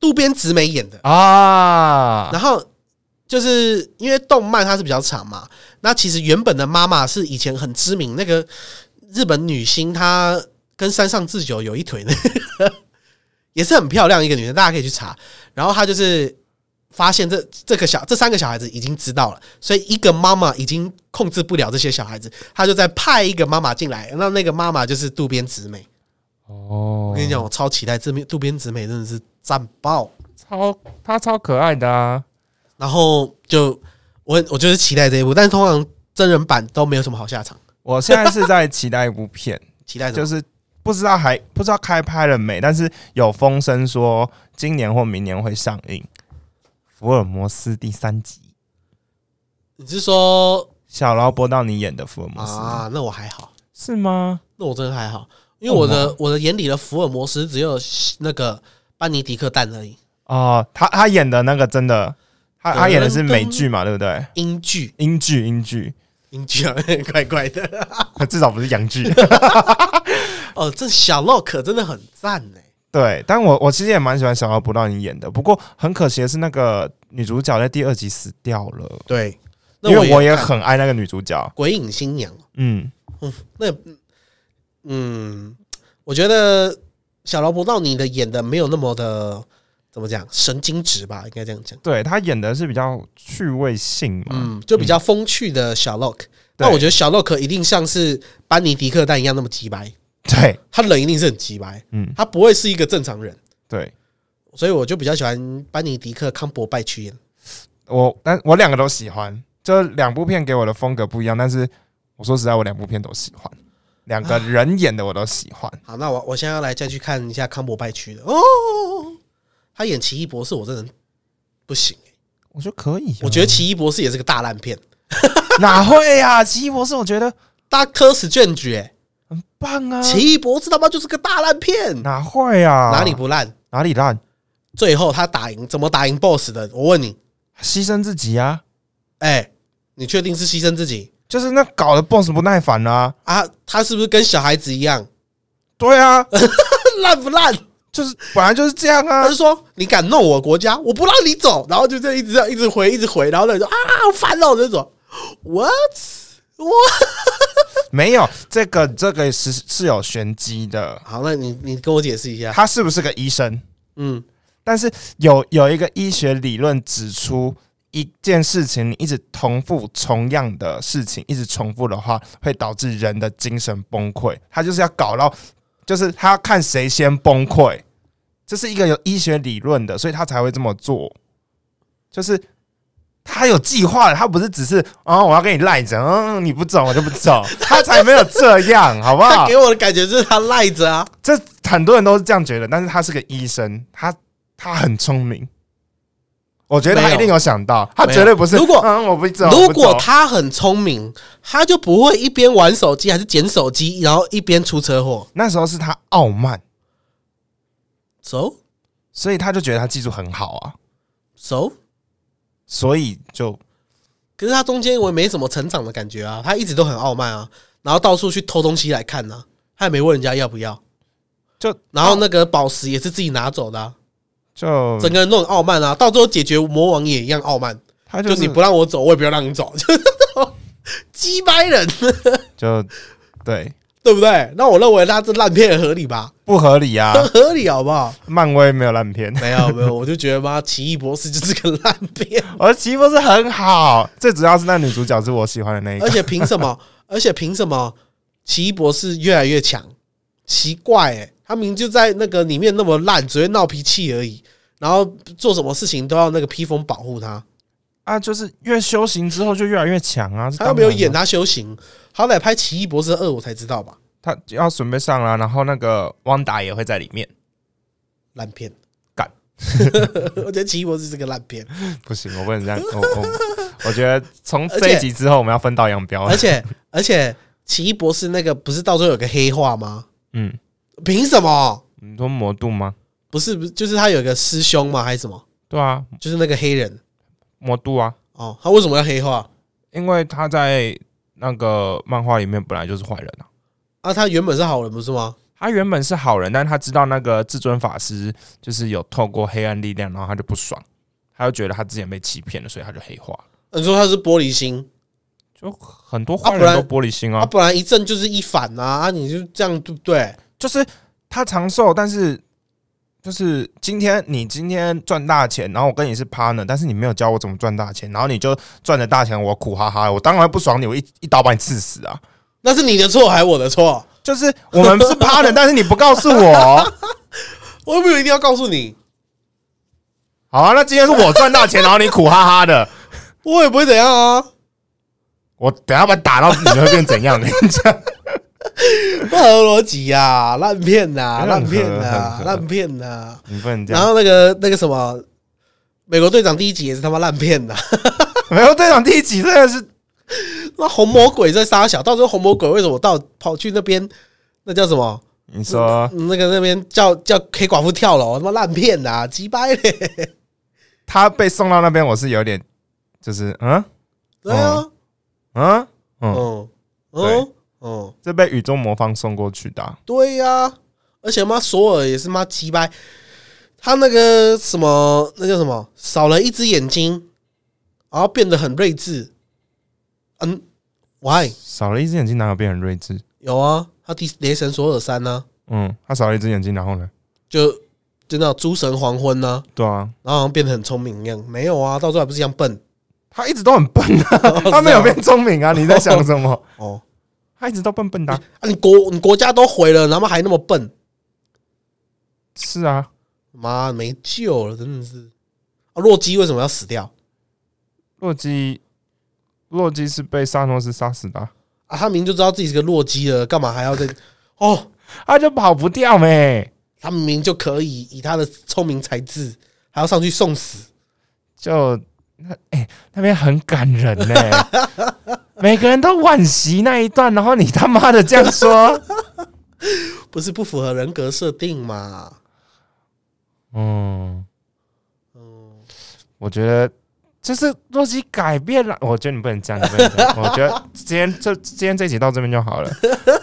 渡边直美演的。啊，然后就是因为动漫它是比较长嘛，那其实原本的妈妈是以前很知名那个日本女星，她跟山上智久有一腿的，也是很漂亮一个女生，大家可以去查。然后她就是发现这这个小这三个小孩子已经知道了，所以一个妈妈已经控制不了这些小孩子，他就在派一个妈妈进来，那那个妈妈就是渡边直美。哦，我跟你讲，我超期待这边渡边直美真的是赞爆。超她超可爱的啊，然后就我我就是期待这一部，但是通常真人版都没有什么好下场。我现在是在期待一部片，期待？就是不知道还不知道开拍了没，但是有风声说今年或明年会上映《福尔摩斯》第三集，你是说小劳勃到你演的福尔摩斯、啊？那我还好，是吗？那我真的还好，因为我的我的眼里的福尔摩斯只有那个班尼迪克蛋而已，哦，他他演的那个真的，他他演的是美剧嘛，对不对？英剧英剧英剧，英剧啊，怪怪的。至少不是洋剧。哦，这小洛可真的很赞呢。对，但我我其实也蛮喜欢小劳勃道你演的，不过很可惜的是，那个女主角在第二集死掉了。对，那因为我也很爱那个女主角。鬼影新娘。嗯，那嗯，我觉得小劳勃道尼的演的没有那么的怎么讲神经质吧，应该这样讲。对他演的是比较趣味性嘛。嗯，就比较风趣的小洛克。那对我觉得小洛克一定像是班尼迪克蛋一样那么直白，对，他人一定是很奇白，嗯，他不会是一个正常人，对。所以我就比较喜欢班尼迪克康伯拜去演。我，但我两个都喜欢，就两部片给我的风格不一样，但是我说实在，我两部片都喜欢，两个人演的我都喜欢。好，那我我现在要来再去看一下康伯拜区的哦，他演奇异博士我真的不行、我觉得可以啊、我觉得奇异博士也是个大烂片。哪会呀、奇异博士，我觉得 Doctor Strange 哎、棒啊！奇异博士他妈就是个大烂片，哪会啊？哪里不烂？哪里烂？最后他打赢，怎么打赢 BOSS 的？我问你，牺牲自己啊！哎、你确定是牺牲自己就是那搞得 boss 不耐烦啊！啊？他是不是跟小孩子一样对啊，烂不烂？就是本来就是这样啊他就。说你敢弄我国家，我不让你走，然后就这样一直这样一直回，一直回，然后那人说啊，好烦哦，这种 what 我没有这个，这个是是有玄机的。好，那你你跟我解释一下，他是不是个医生？嗯，但是有有一个医学理论指出，一件事情你一直重复同样的事情，一直重复的话，会导致人的精神崩溃。他就是要搞到，就是他要看谁先崩溃，这是一个有医学理论的，所以他才会这么做。就是他有计划的，他不是只是哦，我要跟你赖着，嗯，你不走我就不走，他才没有这样，好不好？他给？我的感觉就是他赖着啊，这很多人都是这样觉得，但是他是个医生，他他很聪明，我觉得他一定有想到，他绝对不是。如果嗯，我不走，如果他很聪明，他就不会一边玩手机还是捡手机，然后一边出车祸。那时候是他傲慢，So？所以他就觉得他技术很好啊，so，所以就可是他中间我也没什么成长的感觉啊，他一直都很傲慢啊，然后到处去偷东西来看呢、他也没问人家要不要，就然后那个宝石也是自己拿走的、啊，就整个人都很傲慢啊，到最后解决魔王也一样傲慢，他就是就是你不让我走，我也不要让你走，鸡掰人，就对对不对？那我认为他这烂片合理吧？不合理啊，很合理好不好？漫威没有烂片，没有没有，我就觉得妈奇异博士就是个烂片，而 奇异博士很好，最主要是那女主角是我喜欢的那一个，而且凭什么？而且凭什么奇异博士越来越强？奇怪哎、他明明就在那个里面那么烂，只会闹脾气而已，然后做什么事情都要那个披风保护他。啊，就是越修行之后就越来越强啊，他又没有演他，修行，好歹拍奇异博士二我才知道吧？他要准备上了，然后那个汪达也会在里面。烂片，干！我觉得奇异博士是个烂片，不行，我不能这样。我我我觉得从这一集之后，我们要分道扬镳了。而且而且奇异博士那个不是到最后有个黑化吗？嗯，凭什么？你说魔度吗？不是不是，就是他有个师兄吗？还是什么？对啊，就是那个黑人魔都啊，哦，他为什么要黑化？因为他在那个漫画里面本来就是坏人啊。啊，他原本是好人不是吗？他原本是好人，但是他知道那个至尊法师就是有透过黑暗力量，然后他就不爽，他就觉得他之前被欺骗了，所以他就黑化。你说他是玻璃心，就很多坏人都玻璃心啊，他本来一正就是一反啊，啊，你就这样对不对？就是他长寿，但是就是今天你今天赚大钱，然后我跟你是 partner，但是你没有教我怎么赚大钱，然后你就赚了大钱，我苦哈哈，我当然不爽你，我一一刀把你刺死啊！那是你的错还是我的错？就是我们是 partner，但是你不告诉我，我有没有一定要告诉你，好啊，那今天是我赚大钱，然后你苦哈哈的，我也不会怎样啊，我等下把你打到你会变怎样？你讲，不合逻辑呀，烂片呐，很烂片合呐烂片呐。你不能这样。然后那个那个什么，美国队长第一集也是他妈烂片呐。美国队长第一集真的是 那红魔鬼在杀小，到时候红魔鬼为什么到跑去那边？那叫什么？你说那个那边叫叫黑寡妇跳楼，他妈烂片呐，鸡掰嘞！他被送到那边，我是有点就是嗯对啊，嗯嗯，嗯嗯嗯，这被宇宙魔方送过去的啊、对呀、而且妈索尔也是妈鸡掰，他那个什么那叫什么，少了一只眼睛，然后变得很睿智。嗯，why 少了一只眼睛，哪有变很睿智？有啊？他第雷神索尔三呢、嗯，他少了一只眼睛，然后呢？就就那诸神黄昏呢、对啊，然后好像变得很聪明一样。没有啊，到最后还不是一样笨他一直都很笨啊，他没有变聪明啊！你在想什么？哦。他一直都笨笨的啊、啊，你国你国家都毁了，然后还那么笨，是啊，妈没救了，真的是。啊，洛基为什么要死掉洛基，洛基是被萨诺斯杀死的啊、啊？他明明就知道自己是个洛基了，干嘛还要在？哦，他就跑不掉没？他明明就可以以他的聪明才智，还要上去送死。就那哎、那边很感人呢、每个人都惋惜那一段，然后你他妈的这样说，不是不符合人格设定嘛？嗯嗯，我觉得就是洛基改变了，我觉得你不能这样，你不能这样。我觉得今天这今天这集到这边就好了，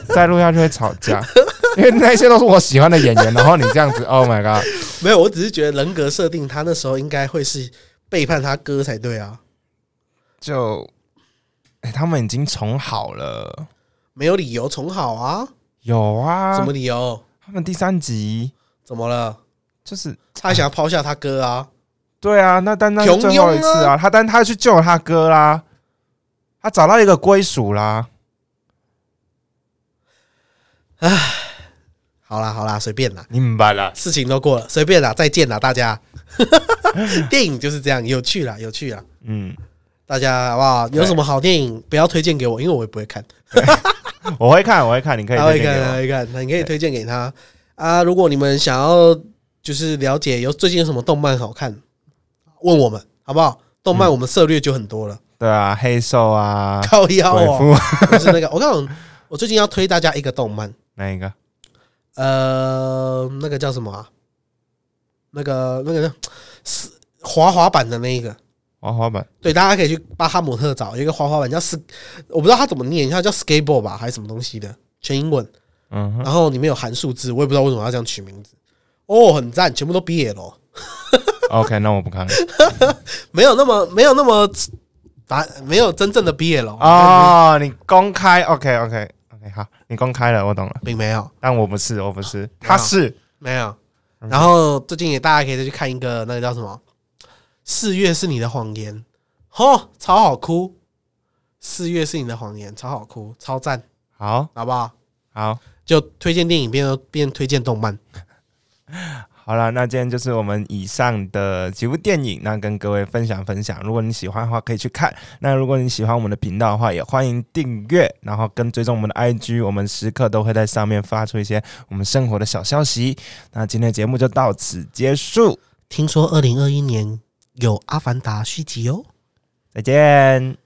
再录下去会吵架，因为那些都是我喜欢的演员，然后你这样子，Oh my god！没有，我只是觉得人格设定，他那时候应该会是背叛他哥才对啊，就，哎、他们已经重好了，没有理由重好啊？有啊，什么理由？他们第三集怎么了？就是他想要抛下他哥啊？对啊，那但那是穷最后一次啊，他但他去救了他哥啦，他找到一个归属啦。好啦好啦，随便啦，你明白了？事情都过了，随便啦，再见啦，大家。电影就是这样，有趣啦，有趣啦，嗯，大家好不好？有什么好电影不要推荐给我，因为我也不会看。我会看，我会看，你可以他会看，推荐给我。他会看，那你可以推荐给他啊。如果你们想要就是了解有最近有什么动漫好看，问我们好不好？动漫我们涉略就很多了，对啊，黑兽啊，靠腰鬼哦，父就是那个。我告诉你，我最近要推大家一个动漫，哪一个？呃，那个叫什么啊？那个那个是滑滑板的那一个。滑滑板。对，大家可以去巴哈姆特找有一个滑滑板叫 s，我不知道它怎么念，它叫 skateboard 吧，还是什么东西的，全英文。嗯，然后里面有含数字，我也不知道为什么要这样取名字。哦，很赞，全部都 BL，OK，那我不看了。没有那么没有那么答，没有真正的 BL 哦，你公开？OK OK OK，好，你公开了，我懂了。并没有但我不是，我不是，他是。没有。然后最近也大家可以再去看一个那个叫什么《四月是你的谎言》，哦，超好哭，《四月是你的谎言》超好哭，超赞，好。好不好？好。就推荐电影变变推荐动漫，好了，那今天就是我们以上的几部电影，那跟各位分享分享。如果你喜欢的话，可以去看。那如果你喜欢我们的频道的话，也欢迎订阅，然后跟追踪我们的 IG，我们时刻都会在上面发出一些我们生活的小消息。那今天的节目就到此结束，听说二零二一年有《阿凡达》续集哦。再见。